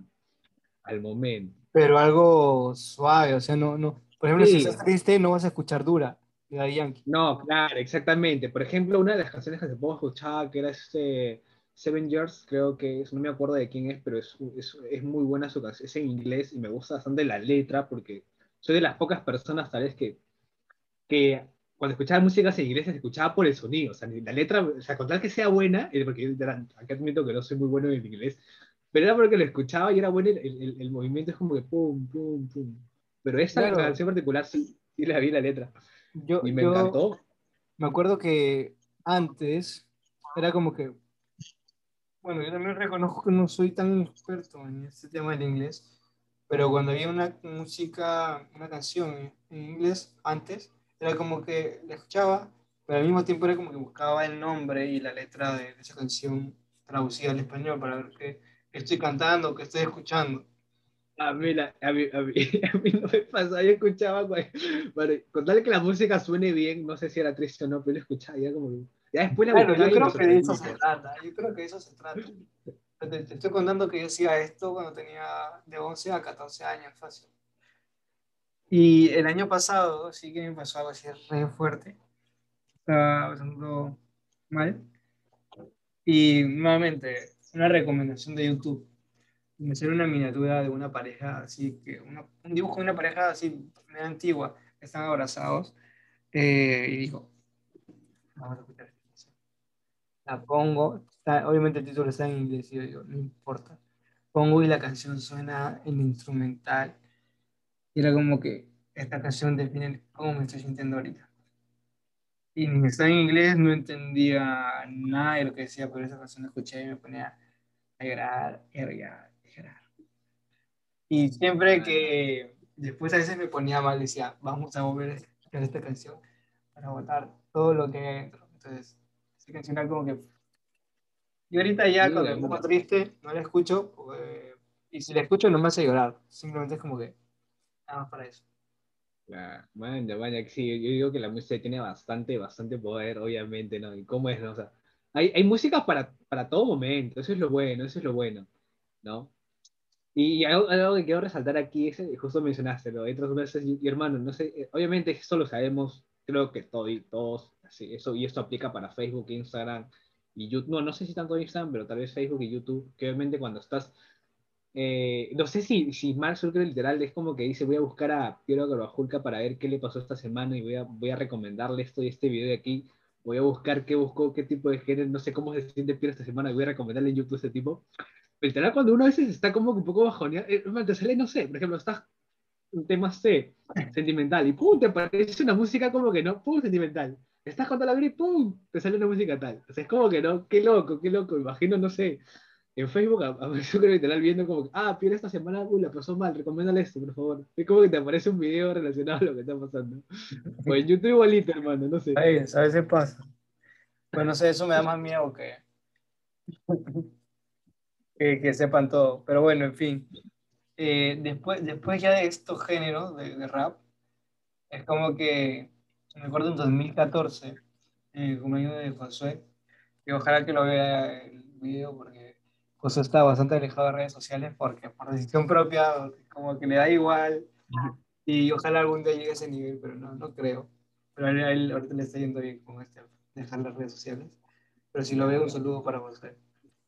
al momento. Pero algo suave, o sea, no, no. Por ejemplo, si estás triste, no vas a escuchar dura. De Yankee. No, claro, exactamente. Por ejemplo, una de las canciones que se puedo escuchar, que era este Seven Years, creo que es, no me acuerdo de quién es, pero es, es, es muy buena su canción, es en inglés y me gusta bastante la letra porque soy de las pocas personas tal vez que, que cuando escuchaba música en inglés se escuchaba por el sonido, o sea, la letra, o sea, con tal que sea buena, eh, porque acá admito que no soy muy bueno en inglés, pero era porque lo escuchaba y era bueno el, el, el movimiento, es como que pum, pum, pum. Pero esta canción particular sí, sí la vi la letra. Yo, Y me yo encantó. me acuerdo que antes era como que, bueno, yo también reconozco que no soy tan experto en este tema del inglés, pero cuando había una música, una canción en inglés antes, era como que la escuchaba, pero al mismo tiempo era como que buscaba el nombre y la letra de, de esa canción traducida al español para ver qué, qué estoy cantando, qué estoy escuchando. A mí, la- a, mí, a, mí, a mí no me pasaba, yo escuchaba, güey, con tal que la música suene bien, no sé si era triste o no, pero yo escuchaba ya como... Ya después la Claro, yo creo que de eso se trata, yo creo que de eso se trata. Te, te estoy contando que yo hacía esto cuando tenía de 11 a 14 años, fácil. Y el año pasado sí que me pasó algo así re fuerte. Estaba pasando mal. Y nuevamente, una recomendación de YouTube. Me hicieron una miniatura de una pareja así, que una- un dibujo de una pareja así, medio antigua, están abrazados. Eh, y digo, vamos a escuchar. La pongo, está- obviamente el título está en inglés y yo no importa. Pongo y la canción suena en instrumental. Y era como que esta canción define cómo me estoy sintiendo ahorita. Y ni estaba en inglés, no entendía nada de lo que decía, pero esa canción la escuché y me ponía a llorar, a llorar, a llorar. Y siempre que después a veces me ponía mal, decía, vamos a volver a escuchar esta canción para botar todo lo que hay adentro. Entonces, esa canción era como que... Y ahorita ya Sí, cuando me pongo triste, no la escucho, pues, y si la escucho no me hace llorar, simplemente es como que, nada más para eso. Vaya, vaya, sí, yo digo que la música tiene bastante, bastante poder, obviamente, ¿no? ¿Y cómo es, no? O sea, hay, hay música para, para todo momento, eso es lo bueno, eso es lo bueno, ¿no? Y algo, algo que quiero resaltar aquí es, eh, justo mencionaste, ¿no? Otras veces, y, y hermano, no sé, eh, obviamente esto lo sabemos, creo que todo, todos, así, eso, y esto aplica para Facebook, Instagram y YouTube, no, no sé si tanto Instagram, pero tal vez Facebook y YouTube, que obviamente cuando estás eh, no sé si, si Mark Zuckerberg literal es como que dice voy a buscar a Piero Garbajulca para ver qué le pasó esta semana y voy a, voy a recomendarle esto y este video de aquí, voy a buscar qué buscó, qué tipo de género, no sé cómo se siente Piero esta semana y voy a recomendarle en YouTube a este tipo. Pero literal cuando uno a veces está como un poco bajoneado, eh, te sale, no sé, por ejemplo, estás un tema C, sentimental, y pum, te aparece una música como que no, pum, sentimental. Estás con la vida y pum, te sale una música tal. O sea, es como que no, qué loco, qué loco, imagino, no sé, en Facebook apareció que literal viendo como, ah, Pierre esta semana uy, la pasó mal, recomiéndale esto, por favor. Es como que te aparece un video relacionado a lo que está pasando. O en YouTube igualito, hermano, no sé. A veces, a veces pasa. Pero no sé, eso me da más miedo que, que, que sepan todo. Pero bueno, en fin. Eh, después, después ya de estos géneros de, de rap, es como que, me acuerdo en 2014, en el cumpleaños de Josué, y ojalá que lo vea el video porque Josué está bastante alejado de redes sociales porque por decisión propia, como que le da igual, y ojalá algún día llegue a ese nivel, pero no, no creo. Pero a él, ahorita le está yendo bien con este, dejar las redes sociales. Pero si lo veo, un saludo para José.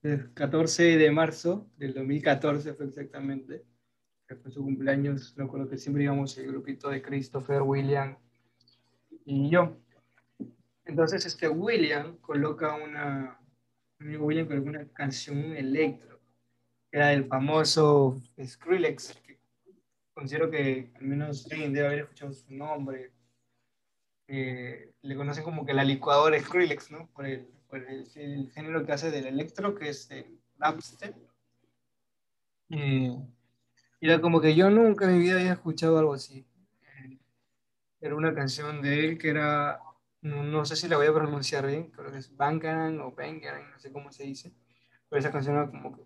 El 14 de marzo del 2014 fue exactamente, que fue su cumpleaños, lo acuerdo que siempre íbamos el grupito de Christopher, William y yo. Entonces este William coloca una, amigo William coloca una canción electro, que era del famoso Skrillex, que considero que al menos alguien debe haber escuchado su nombre. Eh, le conocen como que la licuadora Skrillex, ¿no? Por el, por el, el género que hace del electro, que es el dubstep. Eh, era como que yo nunca en mi vida había escuchado algo así. Era una canción de él que era, no, sé si la voy a pronunciar bien, creo que es Bangaran o Bangaran, no sé cómo se dice, pero esa canción era como que,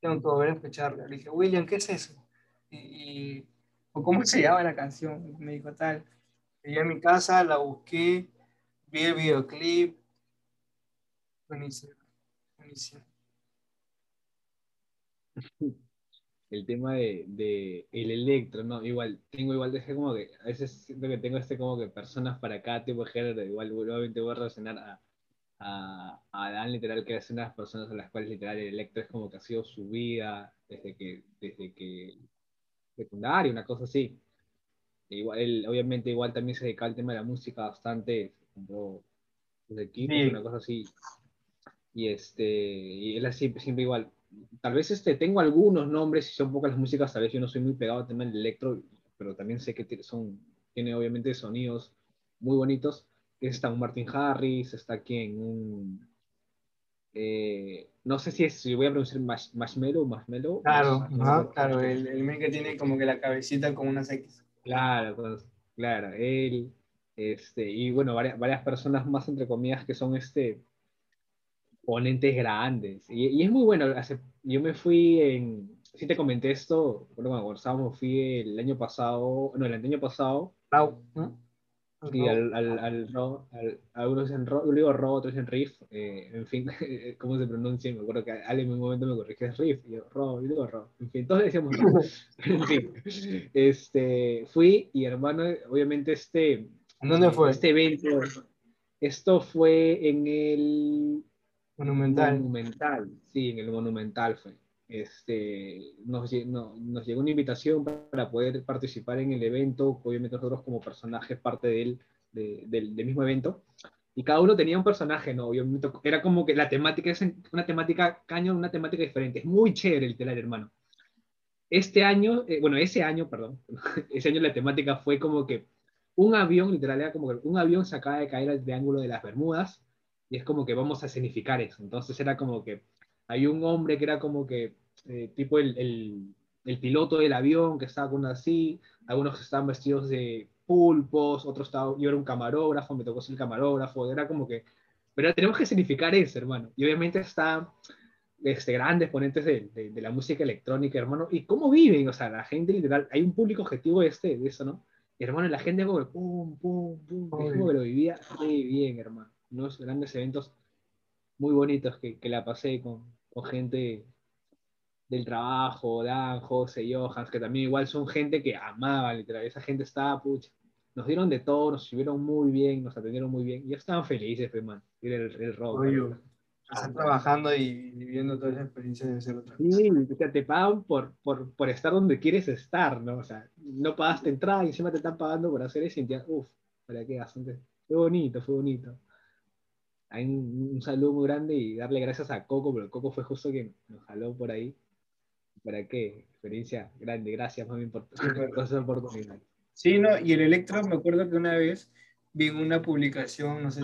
tengo que volver a escucharla. Le dije, William, ¿qué es eso? Y, y- o cómo se llama la canción, me dijo tal. Llegué a mi casa, la busqué, vi el videoclip, buenísimo, buenísimo. El tema de, de el electro, ¿no? Igual, tengo igual, es como que, a veces siento que tengo este como que personas para cada tipo de género, igual obviamente voy a relacionar a, a, a Dan literal, que es una de las personas a las cuales literal el electro es como que ha sido su vida desde que, desde que secundaria, una cosa así. E Igual, él, obviamente igual también se dedica al tema de la música bastante, compró sus equipos, Sí. una cosa así. Y este, y él así, siempre igual. Tal vez este, tengo algunos nombres y son pocas las músicas, tal vez yo no soy muy pegado al tema del electro, pero también sé que son, tiene obviamente sonidos muy bonitos. Está un Martin Harris, está aquí en un... Eh, no sé si, es, si voy a pronunciar Marshmello o Marshmello. Claro, claro, el, el que tiene como que la cabecita con unas X. Claro, pues, claro, él, este, y bueno, varias, varias personas más, entre comillas, que son este, ponentes grandes. Y, y es muy bueno. yo me fui en, si te comenté esto, bueno, cuando conversábamos, fui el año pasado, no, el año pasado. ¿no? Sí, al, al, al, al, algunos en Ro, yo digo Ro, otros en Riff, eh, en fin, cómo se pronuncia, me acuerdo que alguien en un momento me corrigió, es Riff, y yo Ro, yo digo Ro, en fin, todos decíamos Ro, en fin, este, fui y hermano, obviamente este, ¿dónde fue? Este evento, esto fue en el Monumental. Monumental, sí, en el Monumental fue. Este, nos, nos llegó una invitación para poder participar en el evento, obviamente nosotros como personajes parte del, del, mismo evento, y cada uno tenía un personaje, ¿no? Obviamente era como que la temática es una temática caño, una temática diferente, es muy chévere el telar, hermano. Este año, eh, bueno, ese año, perdón, ese año la temática fue como que un avión, literal, era como que un avión se acaba de caer al triángulo de las Bermudas, y es como que vamos a escenificar eso. Entonces era como que hay un hombre que era como que eh, tipo el, el, el, piloto del avión que estaba con así, algunos estaban vestidos de pulpos, otros estaban, yo era un camarógrafo, me tocó ser el camarógrafo, era como que, pero tenemos que escenificar eso, hermano. Y obviamente está este, grandes ponentes de, de, la música electrónica, hermano, y cómo viven, o sea, la gente literal, hay un público objetivo este, de eso, ¿no? Y, hermano, la gente como que pum, pum, pum, como que lo vivía muy bien, hermano unos grandes eventos muy bonitos que, que la pasé con, con, gente del trabajo, Dan, José, Johans, que también igual son gente que amaba, literal, esa gente estaba, pucha, nos dieron de todo, nos sirvieron muy bien, nos atendieron muy bien, y estaban felices, pues, man, el, el rock. Están trabajando y viviendo toda esa experiencia de ser otra Sí, o sea, te pagan por, por, por, estar donde quieres estar, ¿no? O sea, no pagaste entrada y encima te están pagando por hacer eso y uff, ¿para qué? Bastante. Fue bonito, fue bonito hay un, saludo muy grande y darle gracias a Coco, pero Coco fue justo quien nos jaló por ahí. ¿Para qué? Experiencia grande, gracias mami por, por esa oportunidad. Sí, no, y el Electro, me acuerdo que una vez vi una publicación, no sé,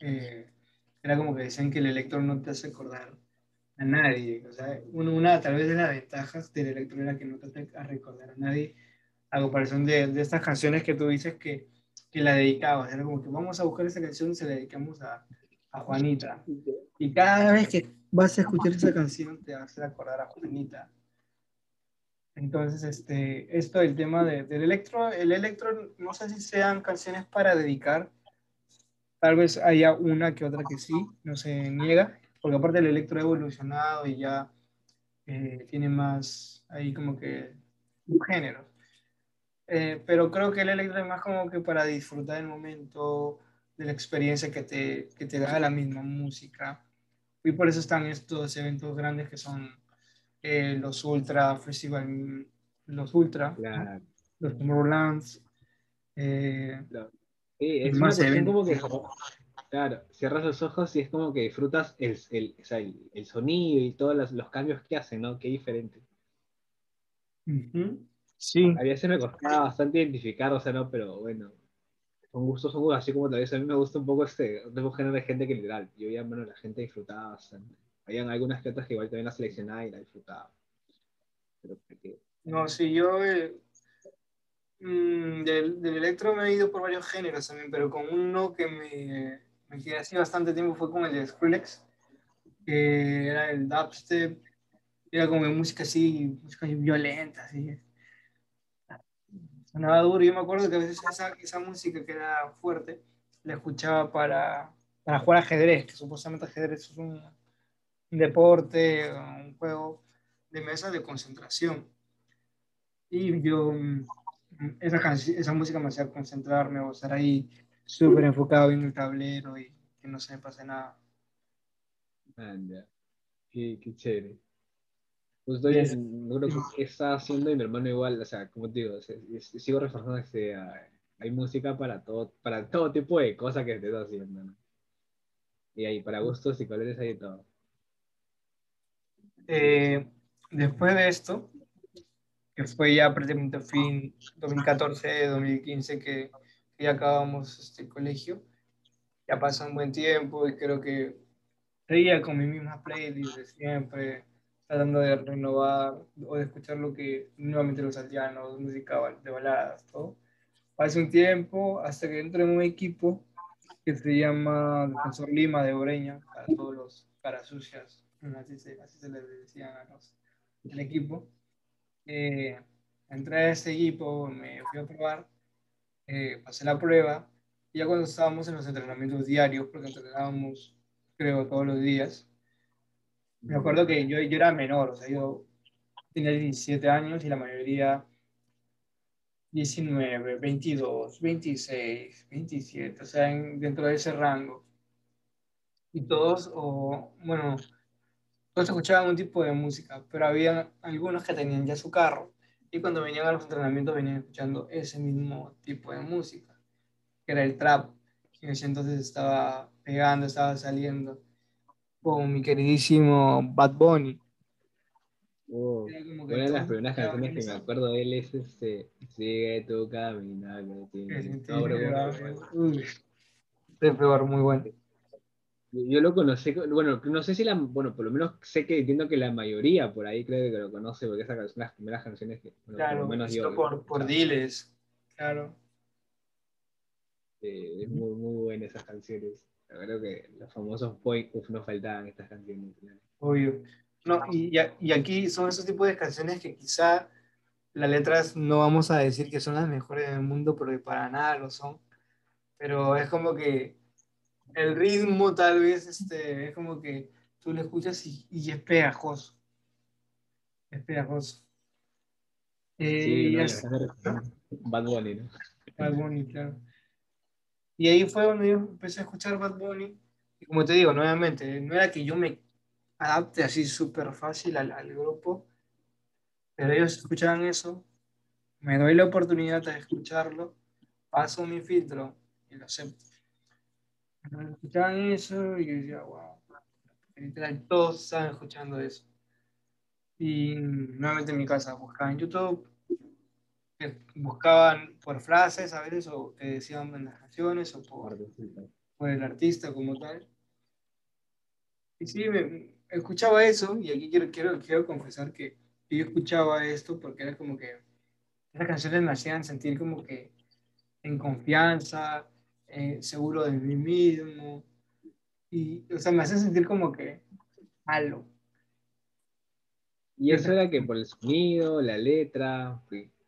eh, era como que decían que el Electro no te hace acordar a nadie. O sea, una, tal vez de las ventajas del Electro era que no te hace a recordar a nadie, a comparación de, de estas canciones que tú dices que, que la dedicabas. Era como que vamos a buscar esa canción y se la dedicamos a, a Juanita. Y cada vez que vas a escuchar esa canción te vas a acordar a Juanita. Entonces, este, esto del tema de, del electro, el electro, no sé si sean canciones para dedicar, tal vez haya una que otra que sí, no se niega, porque aparte el electro ha evolucionado y ya eh, tiene más, ahí como que, género. Eh, pero creo que el electro es más como que para disfrutar el momento, de la experiencia que te, que te da la misma música. Y por eso están estos eventos grandes que son eh, los Ultra Festival, los Ultra, los Tomorrowlands. Eh, Sí, es más como que, claro, cierras los ojos y es como que disfrutas el, el, o sea, el, el sonido y todos los, los, cambios que hacen, ¿no? Qué diferente. Sí. A veces me costaba bastante identificar, o sea, no, pero bueno, son gustos, son gustos, así como tal vez a mí me gusta un poco este otro género de gente que literal, yo veía, bueno, la gente disfrutaba bastante. Habían algunas que otras que igual también la seleccionaba y la disfrutaba. Pero No, sí, yo eh, mm, del, del, electro me he ido por varios géneros también, pero con uno que me, me quedé así bastante tiempo fue con el de Skrillex, que era el dubstep, era como música así, música violenta, así sonaba duro. Yo me acuerdo que a veces esa, esa música que era fuerte la escuchaba para, para jugar ajedrez, que supuestamente ajedrez es un, deporte, un juego de mesa de concentración. Y yo, mm, esa, esa música me hacía concentrarme o estar ahí súper enfocado en el tablero y que no se me pase nada. Anda, qué, qué chévere. Pues estoy, yes. no creo que está haciendo y mi hermano igual, o sea, como te digo, sigo reforzando que sea, hay música para todo, para todo tipo de cosas que estés haciendo, ¿no? Y ahí, para gustos y colores hay todo. Eh, después de esto, que fue ya prácticamente fin 2014, 2015 que, que ya acabamos este colegio. Ya pasó un buen tiempo y creo que seguía con mi misma playlist de siempre, tratando de renovar o de escuchar lo que nuevamente los aldeanos, música de baladas, todo. Hace un tiempo hasta que entré en un equipo que se llama Defensor Lima de Oreña, para todos los caras sucias, así se, así se les decían a los del equipo. Eh, entré a ese equipo, me fui a probar, eh, pasé la prueba, y ya cuando estábamos en los entrenamientos diarios, porque entrenábamos, creo, todos los días, me acuerdo que yo, yo era menor, o sea, yo tenía 17 años y la mayoría 19, 22, 26, 27, o sea, dentro de ese rango. Y todos, o bueno, todos escuchaban un tipo de música, pero había algunos que tenían ya su carro y cuando venían a los entrenamientos venían escuchando ese mismo tipo de música, que era el trap, que en ese entonces estaba pegando, estaba saliendo con mi queridísimo Bad Bunny. Oh, una de las primeras canciones que me acuerdo de él es este, Sigue tu camino, que peor, muy bueno. Yo lo conocí, bueno, no sé si la, bueno, por lo menos sé que entiendo que la mayoría por ahí creo que lo conoce, porque esas son las primeras canciones que, claro, por lo menos yo. Por, por Diles, claro. es muy, muy buena esas canciones. Creo que los famosos Point, no faltaban estas canciones. Obvio. No, y, y aquí son esos tipos de canciones que quizá las letras no vamos a decir que son las mejores del mundo, pero para nada lo son. Pero es como que el ritmo tal vez este, es como que tú lo escuchas y, y es pegajoso. Es pegajoso. sí, eh, Bad Bunny, ¿no? Bad Bunny, claro. Y ahí fue donde yo empecé a escuchar Bad Bunny. Y como te digo, nuevamente, no era que yo me adapte así súper fácil al, al, grupo, pero ellos escuchaban eso, me doy la oportunidad de escucharlo, paso mi filtro y lo acepto. Escuchaban eso y yo decía, wow, todos estaban escuchando eso. Y nuevamente en mi casa buscaba en YouTube, eh, buscaban por frases a veces o te decían en las canciones o por, por el artista como tal. Y sí, me, escuchaba eso y aquí quiero, quiero, quiero confesar que yo escuchaba esto porque era como que esas canciones me hacían sentir como que en confianza, eh, seguro de mí mismo. Y, o sea, me hace sentir como que malo. Y eso era que por el sonido, la letra.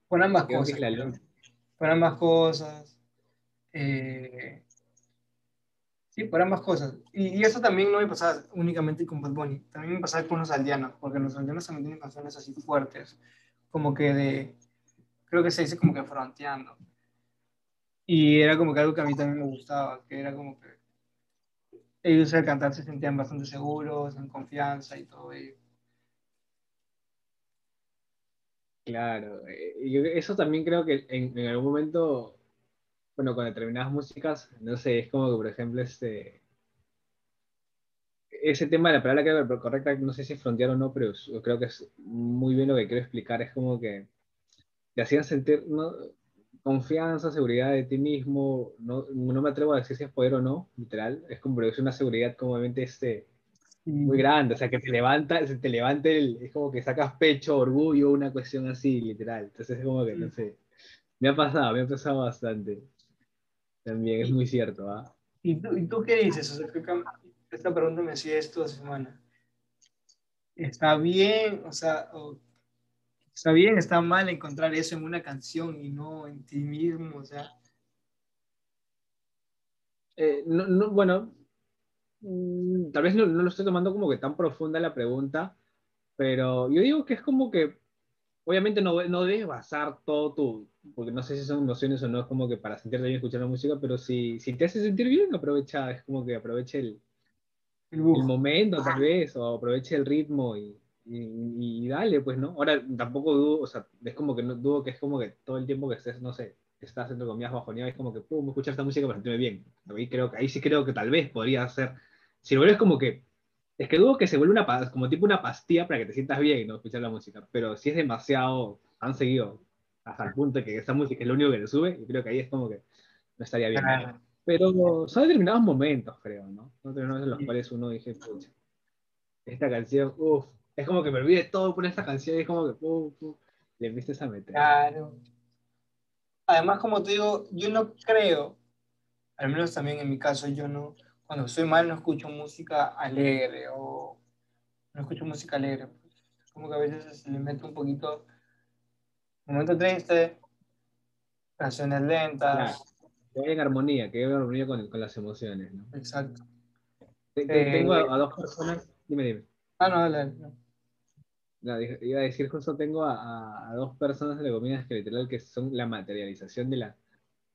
Por ambas cosas. por ambas cosas. Eh, sí, por ambas cosas. Y, eso también no me pasaba únicamente con Bad Bunny. También me pasaba con los aldeanos, porque los aldeanos también tienen canciones así fuertes. Como que de. Creo que se dice como que fronteando. Y era como que algo que a mí también me gustaba, que era como que ellos al cantar se sentían bastante seguros, en confianza y todo ello. Claro, eh, eso también creo que en, algún momento, bueno, con determinadas músicas, no sé, es como que, por ejemplo, este, ese tema de la palabra que correcta, no sé si es frontear o no, pero yo creo que es muy bien lo que quiero explicar, es como que te hacían sentir, confianza, seguridad de ti mismo, no, no me atrevo a decir si es poder o no, literal, es como es una seguridad como obviamente este, muy grande, o sea, que te levanta, se te levante, el, es como que sacas pecho, orgullo, una cuestión así, literal, entonces es como que, no sé, me ha pasado, me ha pasado bastante, también, es muy cierto, ¿ah? ¿Y, tú, ¿Y tú qué dices? O sea, esta pregunta me hacía esto esta semana. ¿Está bien? O sea, está bien, está mal encontrar eso en una canción y no en ti mismo, o sea. Eh, no, bueno, mm, tal vez no, lo estoy tomando como que tan profunda la pregunta, pero yo digo que es como que, obviamente no, no debes basar todo tu, porque no sé si son emociones o no, es como que para sentirte bien escuchando música, pero si, si te hace sentir bien, aprovecha, es como que aproveche el, el, el momento tal vez, o aproveche el ritmo y, y, dale, pues, ¿no? Ahora tampoco dudo, o sea, es como que no dudo que es como que todo el tiempo que estés, no sé, estás haciendo comillas bajoneadas, es como que, pum, escuchar esta música para sentirme bien. Ahí, creo que, ahí sí creo que tal vez podría ser, si lo ves como que, es que dudo que se vuelva una, como tipo una pastilla para que te sientas bien, ¿no? Escuchar la música, pero si es demasiado, han seguido hasta el punto de que esa música es lo único que le sube, y creo que ahí es como que no estaría bien. Pero son determinados momentos, creo, ¿no? Son determinados en los cuales uno dice, pucha, esta canción, uff, es como que me olvide todo por esta canción y es como que, pum, pum, le empiezas a meter. Claro. Además, como te digo, yo no creo, al menos también en mi caso, yo no, cuando estoy mal no escucho música alegre o no escucho música alegre. Como que a veces se le mete un poquito, momento triste, canciones lentas. Que hay en armonía, que hay en armonía con, con las emociones, ¿no? Exacto. tengo a, a, dos personas, dime, dime. Ah, no, dale. No, iba a decir, justo tengo a, a, dos personas de la comida que literal que son la materialización de la,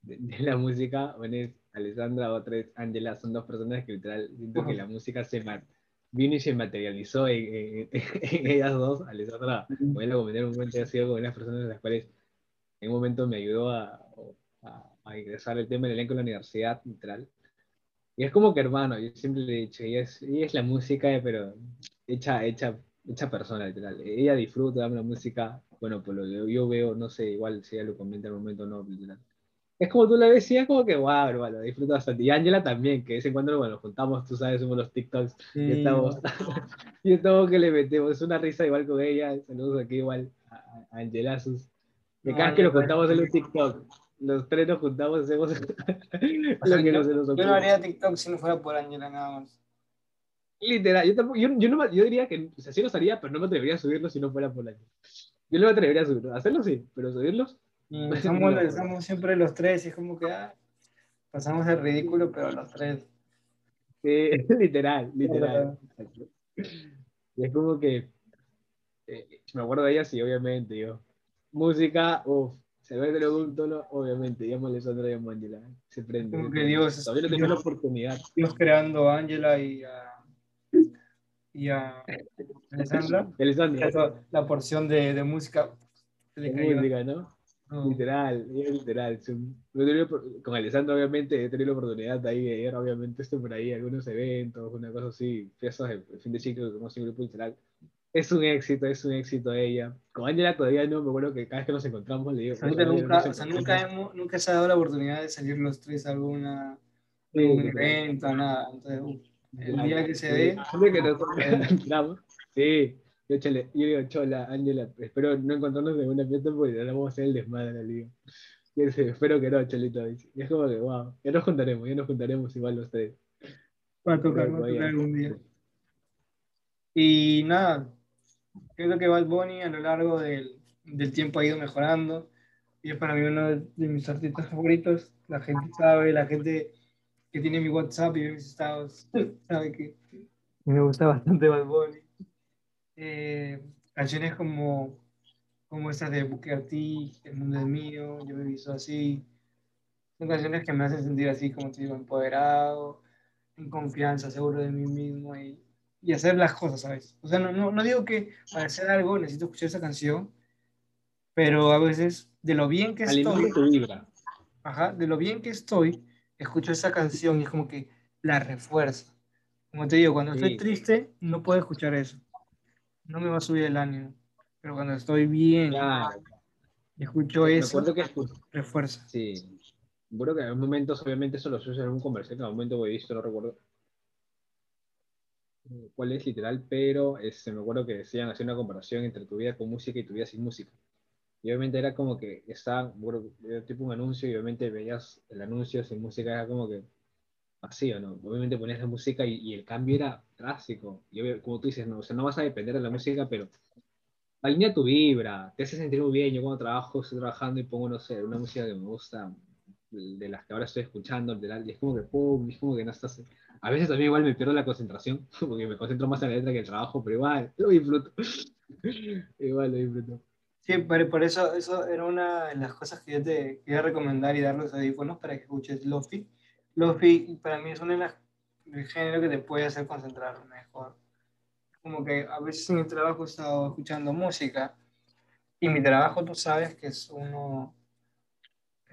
de, la música. Es Alessandra, otra es Angela. Son dos personas que literal siento que la música se vino y se materializó en, ellas dos. Alessandra, voy a comentar un momento, ha sido con unas personas de las cuales en un momento me ayudó a, a, a ingresar el tema del elenco en la universidad, literal. Y es como que hermano, yo siempre le he dicho, ella es, ella es la música, pero hecha, hecha mucha persona, literal. Ella disfruta de la música, bueno, pues lo yo veo, no sé, igual si ella lo comenta en un momento no, literal. Es como tú la decías, como que wow, hermano, disfruta bastante. Y Ángela también, que de vez en cuando, bueno, nos juntamos, tú sabes, somos los TikToks, y estamos, y estamos que le metemos, es una risa igual con ella, saludos aquí igual a, Angela sus Que cada vez que nos juntamos en los TikTok, los tres nos juntamos, hacemos lo que yo, se nos ocurre. Yo no haría TikTok si no fuera por Ángela nada más. Literal, yo, tampoco, yo, yo, no, yo diría que, o sea, sí los haría, pero no me atrevería a subirlos si no fuera por la Yo no me atrevería a subirlos, hacerlos sí, pero subirlos. Mm, estamos, siempre los tres y es como que ah, pasamos el ridículo, pero los tres. Sí, literal, literal. Y es como que, eh, me acuerdo de ella, sí, obviamente, yo. Música, uff, se ve de lo tono, obviamente, llamo a Alessandra y a Angela, se prende. Como que Dios, todavía no tengo la oportunidad. Dios creando a Angela y a y a Alessandra, la porción de, de música. De música, ¿no? Literal, literal. Con Alessandra, obviamente, he tenido la oportunidad de ahí, ir, obviamente, esto por ahí, algunos eventos, una cosa así, fiestas de fin de ciclo, como un grupo literal. Es un éxito, es un éxito ella. Con Angela todavía no, me acuerdo que cada vez que nos encontramos le digo. nunca, o sea, nunca, hemos, nunca se ha dado la oportunidad de salir los tres a alguna, algún evento, nada. Entonces, el día que se ve. sí, yo, chale, yo digo, chola, Ángela, espero no encontrarnos en una fiesta porque ahora vamos a hacer el desmadre, le digo. Y dice, espero que no, Cholito. Y es como que, wow, ya nos juntaremos, ya nos juntaremos igual los tres. Va a tocar, va a tocar algún día. Y nada, creo que Bad Bunny a lo largo del, del tiempo ha ido mejorando y es para mí uno de mis artistas favoritos. La gente sabe, la gente que tiene mi WhatsApp y mis estados, sabe que me gusta bastante Bad Bunny. Eh, canciones como, como estas de Booker T, El mundo es mío, Yo me visto así. Son canciones que me hacen sentir así, como te digo, empoderado, en confianza, seguro de mí mismo y, y hacer las cosas, ¿sabes? O sea, no, no, no digo que para hacer algo necesito escuchar esa canción, pero a veces de lo bien que estoy... Ajá, de lo bien que estoy, escucho esa canción y es como que la refuerza. Como te digo, cuando estoy triste, no puedo escuchar eso. No me va a subir el ánimo. Pero cuando estoy bien, y escucho eso, que refuerza. Sí. Bueno, que en momentos, obviamente, eso lo sucede en un comercial, en un momento he visto, no recuerdo cuál es literal, pero este, me acuerdo que decían hacer una comparación entre tu vida con música y tu vida sin música. Y obviamente era como que estaba, bueno, tipo un anuncio y obviamente veías el anuncio sin música, era como que así, ¿o no? Obviamente ponías la música y, el cambio era drástico. Y como tú dices, no, o sea, no vas a depender de la música, pero alinea tu vibra, te hace sentir muy bien. Yo cuando trabajo, estoy trabajando y pongo, no sé, una música que me gusta, de las que ahora estoy escuchando, y es como que, pum, es como que no estás... A veces también igual me pierdo la concentración, porque me concentro más en la letra que en el trabajo, pero igual, lo disfruto. igual lo disfruto. Sí, pero por eso, eso era una de las cosas que yo te quería recomendar y dar los audífonos para que escuches Lofi. Lofi para mí es uno de los géneros que te puede hacer concentrar mejor. Como que a veces en mi trabajo he estado escuchando música y mi trabajo tú sabes que es uno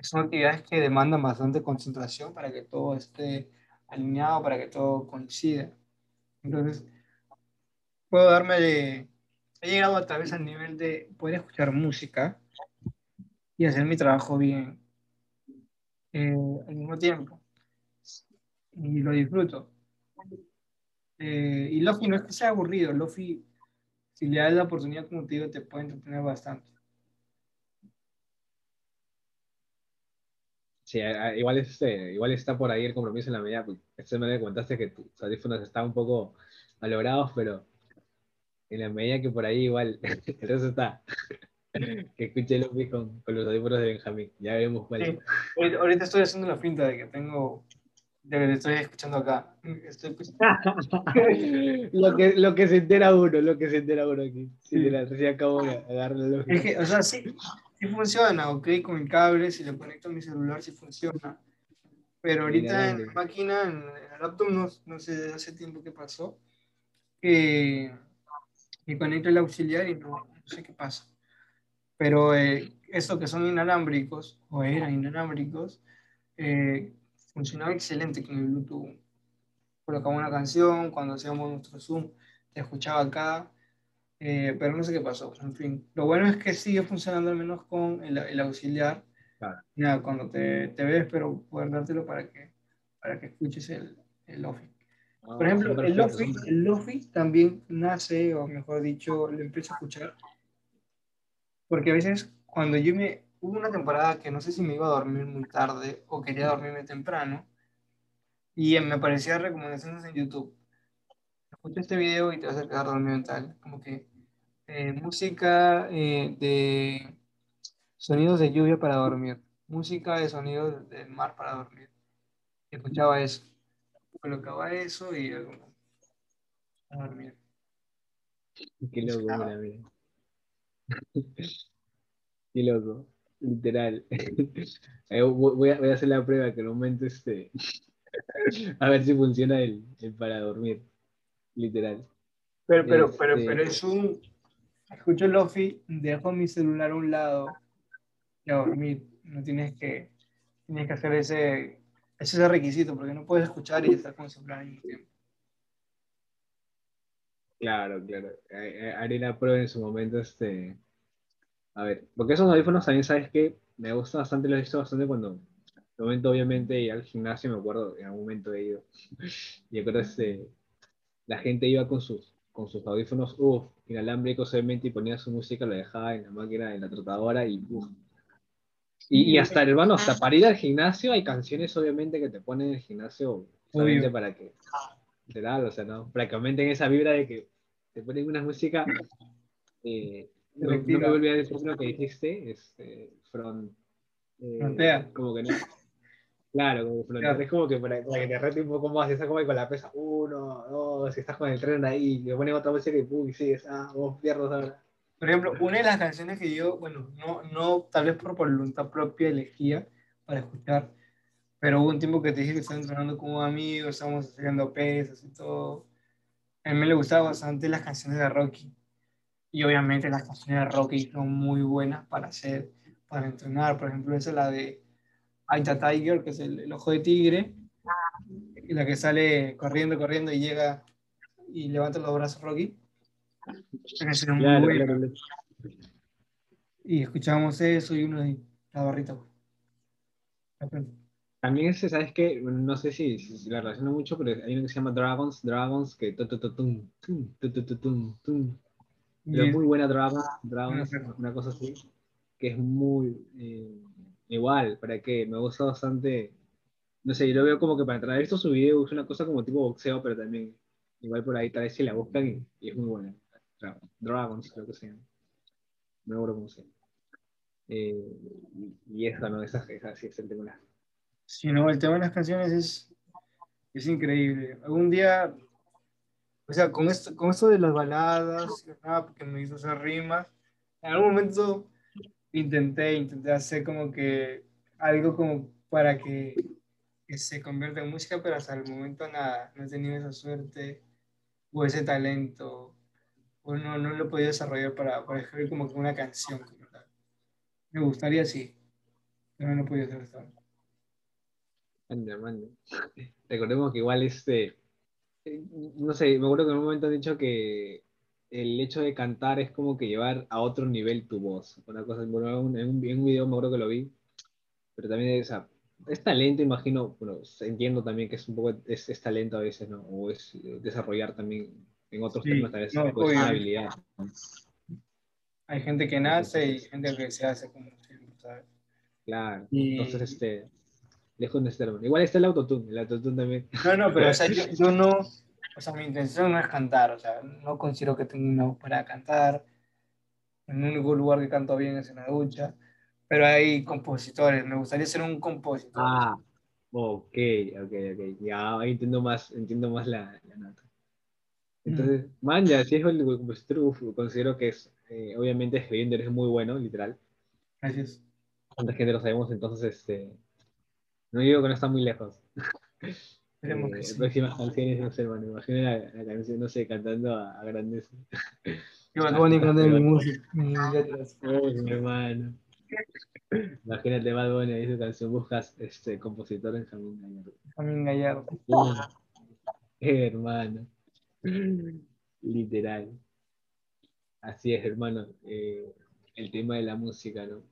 son actividades que demandan bastante concentración para que todo esté alineado, para que todo coincida. Entonces, puedo darme he llegado a través al nivel de poder escuchar música y hacer mi trabajo bien eh, al mismo tiempo. Y lo disfruto. Eh, y Lofi no es que sea aburrido, Lofi, si le das la oportunidad, como te digo, te puede entretener bastante. Sí, igual, este, igual está por ahí el compromiso en la medida, pues, esta me comentaste que tus audífonos estaban un poco malogrados, pero en la medida que por ahí igual el resto está. que escuche Lofi con, con los audífonos de Benjamín, ya veremos cuál. Ahorita estoy haciendo la finta de que tengo que estoy escuchando acá. Estoy lo, que, lo que se entera uno, lo que se entera uno aquí. Sí, sí. recién acabo de agarrarlo. Es que, o sea, sí, sí funciona, ok, con el cable, si lo conecto a mi celular, sí funciona. Pero ahorita en la máquina, en, el laptop, no, no sé hace tiempo que pasó, que, que conecto el auxiliar y no, no sé qué pasa. Pero eh, estos que son inalámbricos, o eran inalámbricos, eh, funcionaba excelente con el Bluetooth. Colocaba una canción, cuando hacíamos nuestro Zoom, te escuchaba acá, eh, pero no sé qué pasó. En fin, lo bueno es que sigue funcionando al menos con el, el auxiliar. Claro. Nada, cuando te, te, ves, pero poder dártelo para que, para que escuches el, el Lofi. Ah, Por ejemplo, el Lofi, el Lofi también nace, o mejor dicho, lo empiezo a escuchar, porque a veces cuando yo me, hubo una temporada que no sé si me iba a dormir muy tarde o quería dormirme temprano y me aparecían recomendaciones en YouTube. Escucha este video y te vas a quedar dormido en tal. Como que eh, música eh, de sonidos de lluvia para dormir, música de sonidos del mar para dormir. escuchaba eso, colocaba eso y a dormir. Qué loco, mira, mira. Qué loco. Literal. Eh, voy, a, voy, a, hacer la prueba que en un momento este. a ver si funciona el, el, para dormir. Literal. Pero, pero, pero, este pero es un. Escucho Lofi, dejo mi celular a un lado y a dormir. No tienes que, tienes que hacer ese, ese requisito porque no puedes escuchar y estar con el celular al mismo tiempo. Claro, claro. Haré la prueba en su momento este a ver, porque esos audífonos también sabes que me gusta bastante, lo he visto bastante cuando, en el momento obviamente, al gimnasio, me acuerdo, en algún momento he ido, y acuerdo este, la gente iba con sus, con sus audífonos, uff, inalámbricos obviamente, y ponía su música, lo dejaba en la máquina, en la trotadora, y uff. Y, y, hasta, hermano, hasta para ir al gimnasio hay canciones obviamente que te ponen en el gimnasio solamente para que, literal, o sea, ¿no? Prácticamente en esa vibra de que te ponen una música eh, no, no, me volví a decir lo que dijiste, este, front, eh, frontea. Como que no. Claro, como frontea. Claro. Es como que para, para, que te rete un poco más, estás como con la pesa, uno, dos, si estás con el tren ahí, te ponen otra música y pum, y sigues, ah, vos pierdes ahora. Por ejemplo, una de las canciones que yo, bueno, no, no tal vez por voluntad propia elegía para escuchar, pero hubo un tiempo que te dije que estaba entrenando con un amigo, estábamos haciendo pesas y todo. A mí me le gustaban bastante las canciones de Rocky. Y obviamente las canciones de Rocky son muy buenas para hacer, para entrenar. Por ejemplo, esa es la de Aita Tiger, que es el, ojo de tigre, y la que sale corriendo, corriendo y llega y levanta los brazos Rocky. Esa muy claro, buena. Claro. Y escuchábamos eso y uno de la barrita. También ese, ¿sabes qué? No sé si, si, si la relaciono mucho, pero hay uno que se llama Dragons, Dragons, que pero muy buena drama, drama una cosa así, que es muy eh, igual, para que me gusta bastante, no sé, yo lo veo como que para entrar esto su video es una cosa como tipo boxeo, pero también igual por ahí tal vez si la buscan y, es muy buena. Dragons, creo que se llama. No me acuerdo cómo se llama. Eh, y esa, ¿no? Esa, esa sí es el tema. Sí, no, el tema de las canciones es, es increíble. Algún día o sea, con esto, con esto de las baladas, porque me hizo hacer rimas, en algún momento intenté, intenté hacer como que algo como para que, que se convierta en música, pero hasta el momento nada, no he tenido esa suerte o ese talento, o no, no lo he podido desarrollar para, para escribir como que una canción. Me gustaría sí, pero no he podido hacer esto. Recordemos que igual este no sé, me acuerdo que en un momento han dicho que el hecho de cantar es como que llevar a otro nivel tu voz. Una cosa, bueno, en, un, en un video me acuerdo que lo vi, pero también es, es talento, imagino, bueno, entiendo también que es un poco, es, es talento a veces, ¿no? O es desarrollar también en otros temas, tal vez no, pues, una habilidad. Hay gente que nace y gente que se hace como ¿sabes? Claro, entonces, este, lejos de estar, igual está el autotune, el autotune también. No, no, pero o sea, yo no o sea, mi intención no es cantar, o sea, no considero que tenga una voz para cantar. El único lugar que canto bien es en la ducha, pero hay compositores, me gustaría ser un compositor. Ah, ok, ok, ok, ya ahí entiendo más, entiendo más la, la nota. Entonces, mm. man, ya, si es el compositor, considero que es, eh, obviamente escribiendo eres muy bueno, literal. Gracias. ¿Cuántos géneros sabemos? Entonces, este, no digo que no está muy lejos. Esperemos que eh, Próximas canciones, no sé, bueno, imagino la, la, canción, no sé, cantando a, a grandeza. Qué Bad cantando mi música, mis letras. mi hermano. Imagínate Bad Bunny ahí su canción, buscas este compositor en Jamín Gallardo. Jamín Gallardo. hermano. Literal. Así es, hermano. Eh, el tema de la música, ¿no?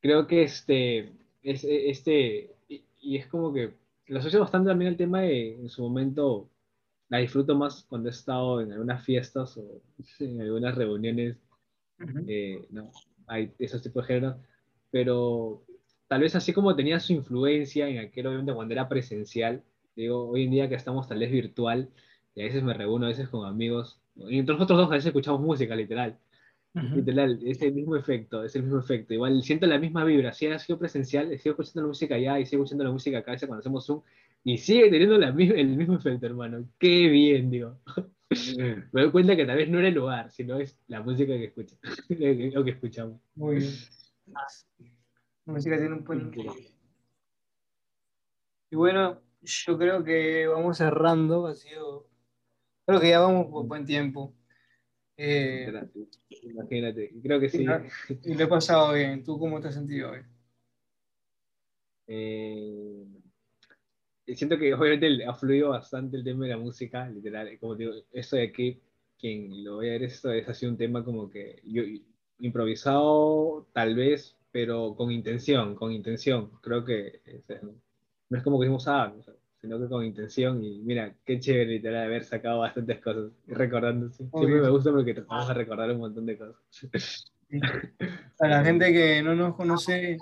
Creo que este, es, este, y, es como que lo asocio bastante también al tema de, en su momento, la disfruto más cuando he estado en algunas fiestas o en algunas reuniones, eh, ¿no? Hay esos tipos de géneros, pero tal vez así como tenía su influencia en aquel, obviamente, cuando era presencial, digo, hoy en día que estamos tal vez virtual, y a veces me reúno a veces con amigos, y entre nosotros dos a veces escuchamos música, literal, Literal, es el mismo efecto, es el mismo efecto. Igual siento la misma vibra. Si ha sido presencial, sigo escuchando la música allá y sigo escuchando la música acá, cuando hacemos Zoom, y sigue teniendo la, el mismo efecto, hermano. Qué bien, digo. Me doy cuenta que tal vez no era el lugar, sino es la música que escucha, lo que escuchamos. Muy bien. La música tiene un buen. Y bueno, yo creo que vamos cerrando. Ha sido. Creo que ya vamos por buen tiempo. Eh, Imagínate, creo que sí. Y lo he pasado bien. ¿Tú cómo te has sentido hoy? Eh, siento que obviamente ha fluido bastante el tema de la música, literal. Como digo, eso de aquí, quien lo vaya a ver, esto es así un tema como que yo improvisado, tal vez, pero con intención, con intención. Creo que no es como que dijimos, ah, sino que con intención. Y mira, qué chévere literal haber sacado bastantes cosas y recordándose. Siempre me gusta porque tratamos de recordar un montón de cosas. A la gente que no nos conoce,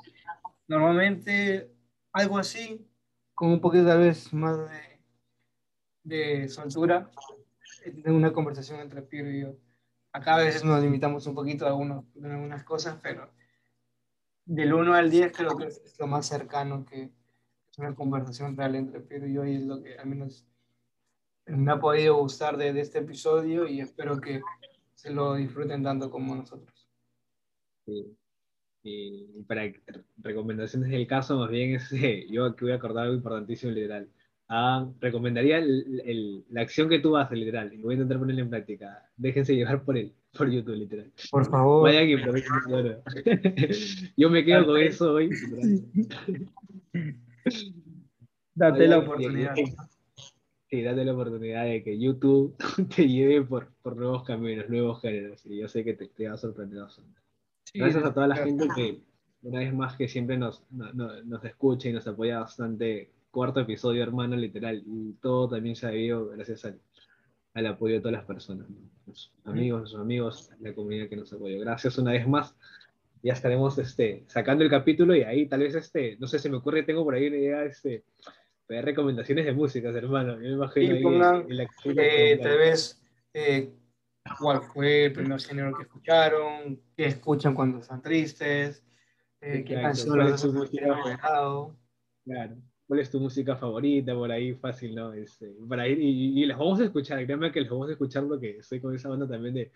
normalmente algo así, con un poquito tal vez más de, de soltura, en una conversación entre Piro y yo. Acá a veces nos limitamos un poquito a, algunos, algunas cosas, pero del 1 al 10 creo que es lo más cercano que, una conversación real entre Pedro y yo y es lo que a mí me ha podido gustar de, este episodio y espero que se lo disfruten tanto como nosotros. Sí. Y para recomendaciones del caso, más bien es, yo aquí voy a acordar algo importantísimo literal. Ah, recomendaría la acción que tú haces, literal, y voy a intentar ponerla en práctica. Déjense llevar por él, por YouTube, literal. Por favor. Vaya aquí, Yo me quedo con eso hoy. Date la oportunidad. Sí, date la oportunidad de que YouTube te lleve por, por nuevos caminos, nuevos géneros. Y yo sé que te, te va a sorprender bastante. Gracias a toda la gente que, una vez más, que siempre nos, nos escucha y nos apoya bastante. Cuarto episodio, hermano, literal. Y todo también se ha visto gracias al, al apoyo de todas las personas. Los amigos, nuestros amigos, la comunidad que nos apoyó. Gracias una vez más ya estaremos este, sacando el capítulo y ahí tal vez, este, no sé, se me ocurre, tengo por ahí una idea, este, de recomendaciones de músicas, hermano. Yo me imagino y pongan, eh, tal vez, eh, cuál fue el primer género que escucharon, qué escuchan cuando están tristes, eh, qué canciones Claro. ¿Cuál es tu música favorita? Por ahí fácil, ¿no? Este, para ir, y, y, las vamos a escuchar, créanme que las vamos a escuchar porque estoy con esa banda también de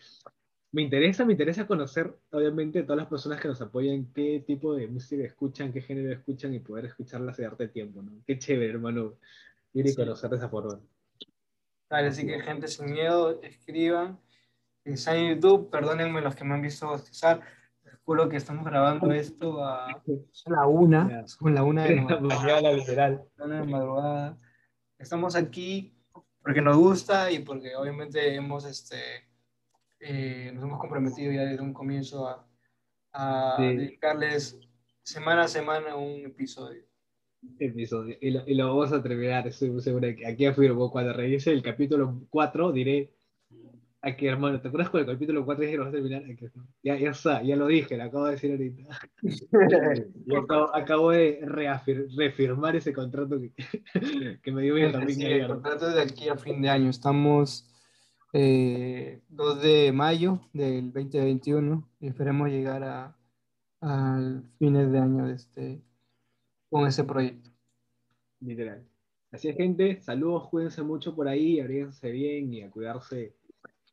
me interesa, me interesa conocer, obviamente, todas las personas que nos apoyan, qué tipo de música escuchan, qué género escuchan y poder escucharlas y darte tiempo, ¿no? Qué chévere, hermano, ir y conocer de esa forma. Vale, así que gente sin miedo, escriban. Está en YouTube, perdónenme los que me han visto bostezar. Juro que estamos grabando esto a la una, son la una de la madrugada, literal. Una de madrugada. Estamos aquí porque nos gusta y porque obviamente hemos este, eh, nos hemos comprometido ya desde un comienzo a, a dedicarles semana a semana un episodio. Episodio. Y lo, y lo vamos a terminar, estoy seguro que aquí afirmo, cuando revise el capítulo 4 diré Aquí, hermano, ¿te acuerdas con el capítulo 4 dije que lo vas a terminar? Ya, ya está, ya lo dije, lo acabo de decir ahorita. acabo, acabo de reafirmar ese contrato que, que me dio bien también. Sí, el contrato de aquí a fin de año. Estamos eh, 2 de mayo del 2021 y esperemos llegar a, al fines de año de este, con ese proyecto. Literal. Así es, gente. Saludos, cuídense mucho por ahí, abríense bien y a cuidarse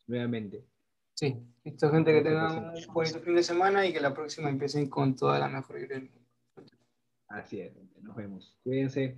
nuevamente. Sí, listo, gente, que tengan un bonito fin de semana y que la próxima empiecen con toda la mejor Así es, nos vemos. Cuídense.